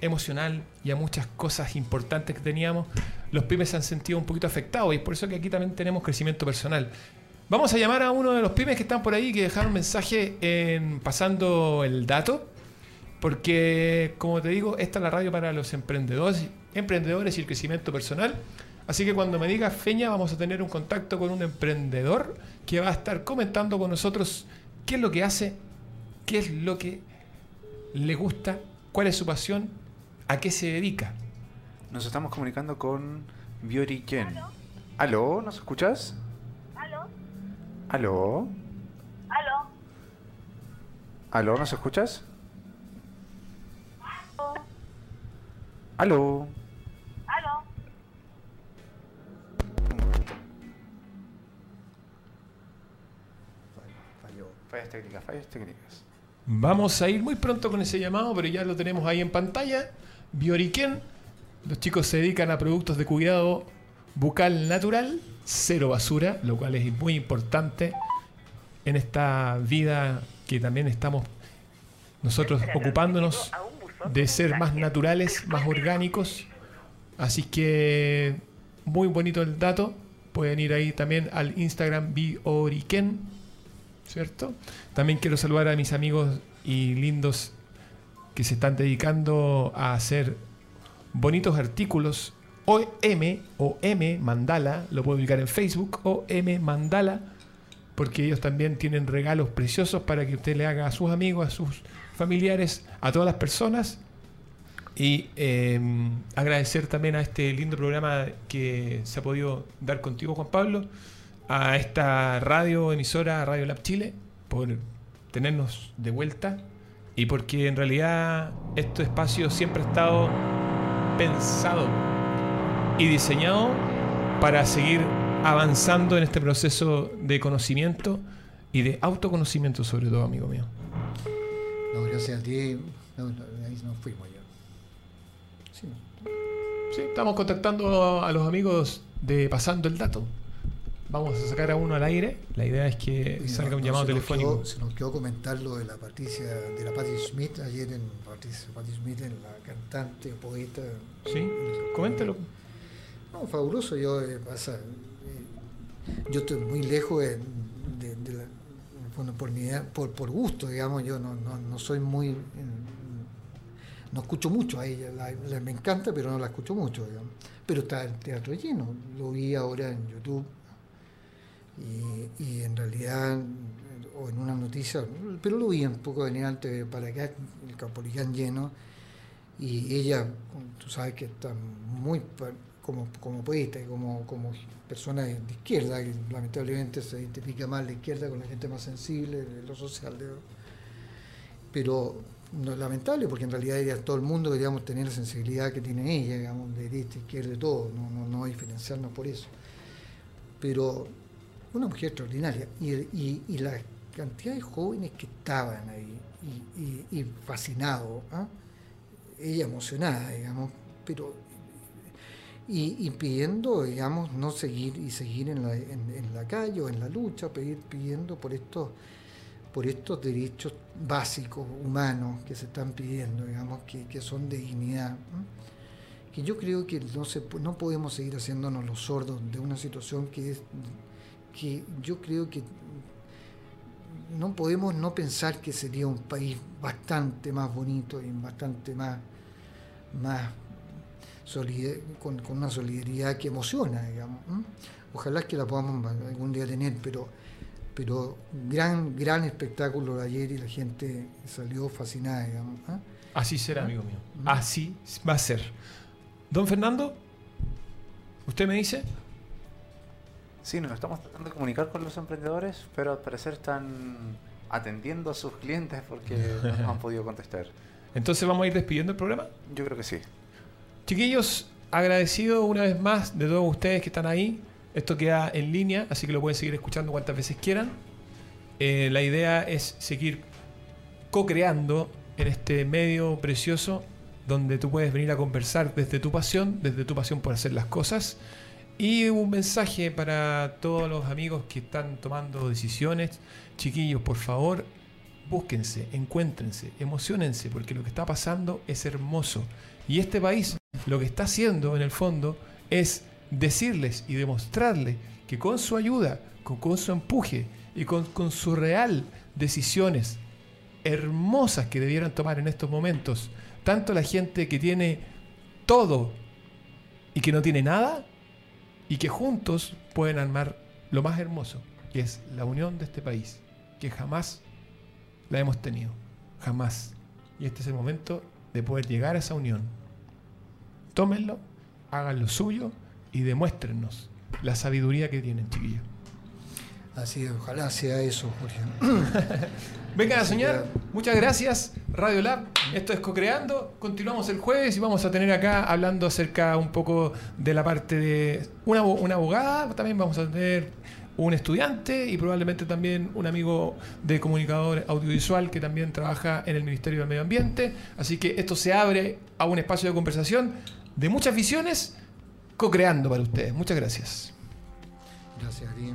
emocional y a muchas cosas importantes que teníamos, los pymes se han sentido un poquito afectados y es por eso que aquí también tenemos crecimiento personal. Vamos a llamar a uno de los pymes que están por ahí que dejaron mensaje en pasando el dato, porque como te digo, esta es la radio para los emprendedores, emprendedores y el crecimiento personal. Así que cuando me digas Feña, vamos a tener un contacto con un emprendedor que va a estar comentando con nosotros qué es lo que hace, qué es lo que le gusta, cuál es su pasión, a qué se dedica. Nos estamos comunicando con Biori Jen. ¿Aló? ¿Nos escuchas? ¿Aló? ¿Aló? ¿Aló? ¿Aló? ¿Nos escuchas? ¿Aló? ¿Aló? falló. Fallas técnicas, fallas técnicas. Vamos a ir muy pronto con ese llamado, pero ya lo tenemos ahí en pantalla. Bioriken. Los chicos se dedican a productos de cuidado bucal natural, cero basura, lo cual es muy importante en esta vida que también estamos nosotros ocupándonos de ser más naturales, más orgánicos. Así que muy bonito el dato. Pueden ir ahí también al Instagram Bioriken, ¿cierto? También quiero saludar a mis amigos y lindos que se están dedicando a hacer bonitos artículos. OM o M Mandala, lo puedo ubicar en Facebook, OM Mandala, porque ellos también tienen regalos preciosos para que usted le haga a sus amigos, a sus familiares, a todas las personas. Y eh, agradecer también a este lindo programa que se ha podido dar contigo, Juan Pablo, a esta radio emisora, Radio Lab Chile, por tenernos de vuelta y porque en realidad este espacio siempre ha estado pensado y diseñado para seguir avanzando en este proceso de conocimiento y de autoconocimiento sobre todo, amigo mío. No, gracias a ti. No, no, ahí nos fuimos ya. Sí. Sí, estamos contactando a los amigos de Pasando el Dato. Vamos a sacar a uno al aire. La idea es que Oye, salga no, un no, llamado se telefónico. quedó- se nos quedó comentar lo de la Patricia, de la Patti Smith ayer en Patricia, Patti Smith en la cantante, poeta. Sí, coméntelo. No, fabuloso. Yo, eh, pasa, eh, yo estoy muy lejos de, de- de la- bueno, por, mi edad- por, por gusto, digamos. Yo no, no, no soy muy. eh, no escucho mucho a ella. La- la- me encanta, pero no la escucho mucho, digamos. Pero está el teatro lleno. Lo vi ahora en YouTube. Y, en realidad, o en una noticia, pero lo vi un poco venir antes para acá, el Capolicán lleno y ella, tú sabes que está muy como, como poeta como, como persona de, izquierda, que lamentablemente se identifica más la izquierda con la gente más sensible lo social, pero no es lamentable porque en realidad ella, todo el mundo deberíamos tener la sensibilidad que tiene ella, digamos, de derecha, izquierda, de todo, no, no, no diferenciarnos por eso. Pero una mujer extraordinaria y, y, y la cantidad de jóvenes que estaban ahí y, y, y fascinados, ¿ah? ella emocionada, digamos, pero y, y pidiendo, digamos, no seguir y seguir en la, en, en la calle o en la lucha, pedir, pidiendo por estos por estos derechos básicos humanos que se están pidiendo, digamos, que, que son de dignidad. Que yo creo que no, se, no podemos seguir haciéndonos los sordos de una situación que es que yo creo que no podemos no pensar que sería un país bastante más bonito y bastante más, más con, con una solidaridad que emociona, digamos. Ojalá que la podamos algún día tener, pero, pero gran, gran espectáculo de ayer y la gente salió fascinada, digamos. ¿ah? Así será, amigo mío. Así va a ser. Don Fernando, ¿usted me dice? Sí, nos estamos tratando de comunicar con los emprendedores, pero al parecer están atendiendo a sus clientes porque no han podido contestar. Entonces vamos a ir despidiendo el programa. Yo creo que sí. Chiquillos, agradecido una vez más de todos ustedes que están ahí. Esto queda en línea, así que lo pueden seguir escuchando cuantas veces quieran. Eh, la idea es seguir co-creando en este medio precioso donde tú puedes venir a conversar desde tu pasión, desde tu pasión por hacer las cosas. Y un mensaje para todos los amigos que están tomando decisiones. Chiquillos, por favor, búsquense, encuéntrense, emocionense, porque lo que está pasando es hermoso. Y este país lo que está haciendo en el fondo es decirles y demostrarles que con su ayuda, con, su empuje y con, con sus real decisiones hermosas que debieran tomar en estos momentos, tanto la gente que tiene todo y que no tiene nada, y que juntos pueden armar lo más hermoso, que es la unión de este país, que jamás la hemos tenido, jamás. Y este es el momento de poder llegar a esa unión. Tómenlo, hagan lo suyo y demuéstrennos la sabiduría que tienen, chiquillos. Así es, ojalá sea eso, Jorge. Vengan a soñar. Muchas gracias, Radio Lab. Esto es Co-Creando. Continuamos el jueves y vamos a tener acá hablando acerca un poco de la parte de una, abo- una abogada. También vamos a tener un estudiante y probablemente también un amigo de comunicador audiovisual que también trabaja en el Ministerio del Medio Ambiente. Así que esto se abre a un espacio de conversación de muchas visiones, co-creando para ustedes. Muchas gracias. Gracias, Ari.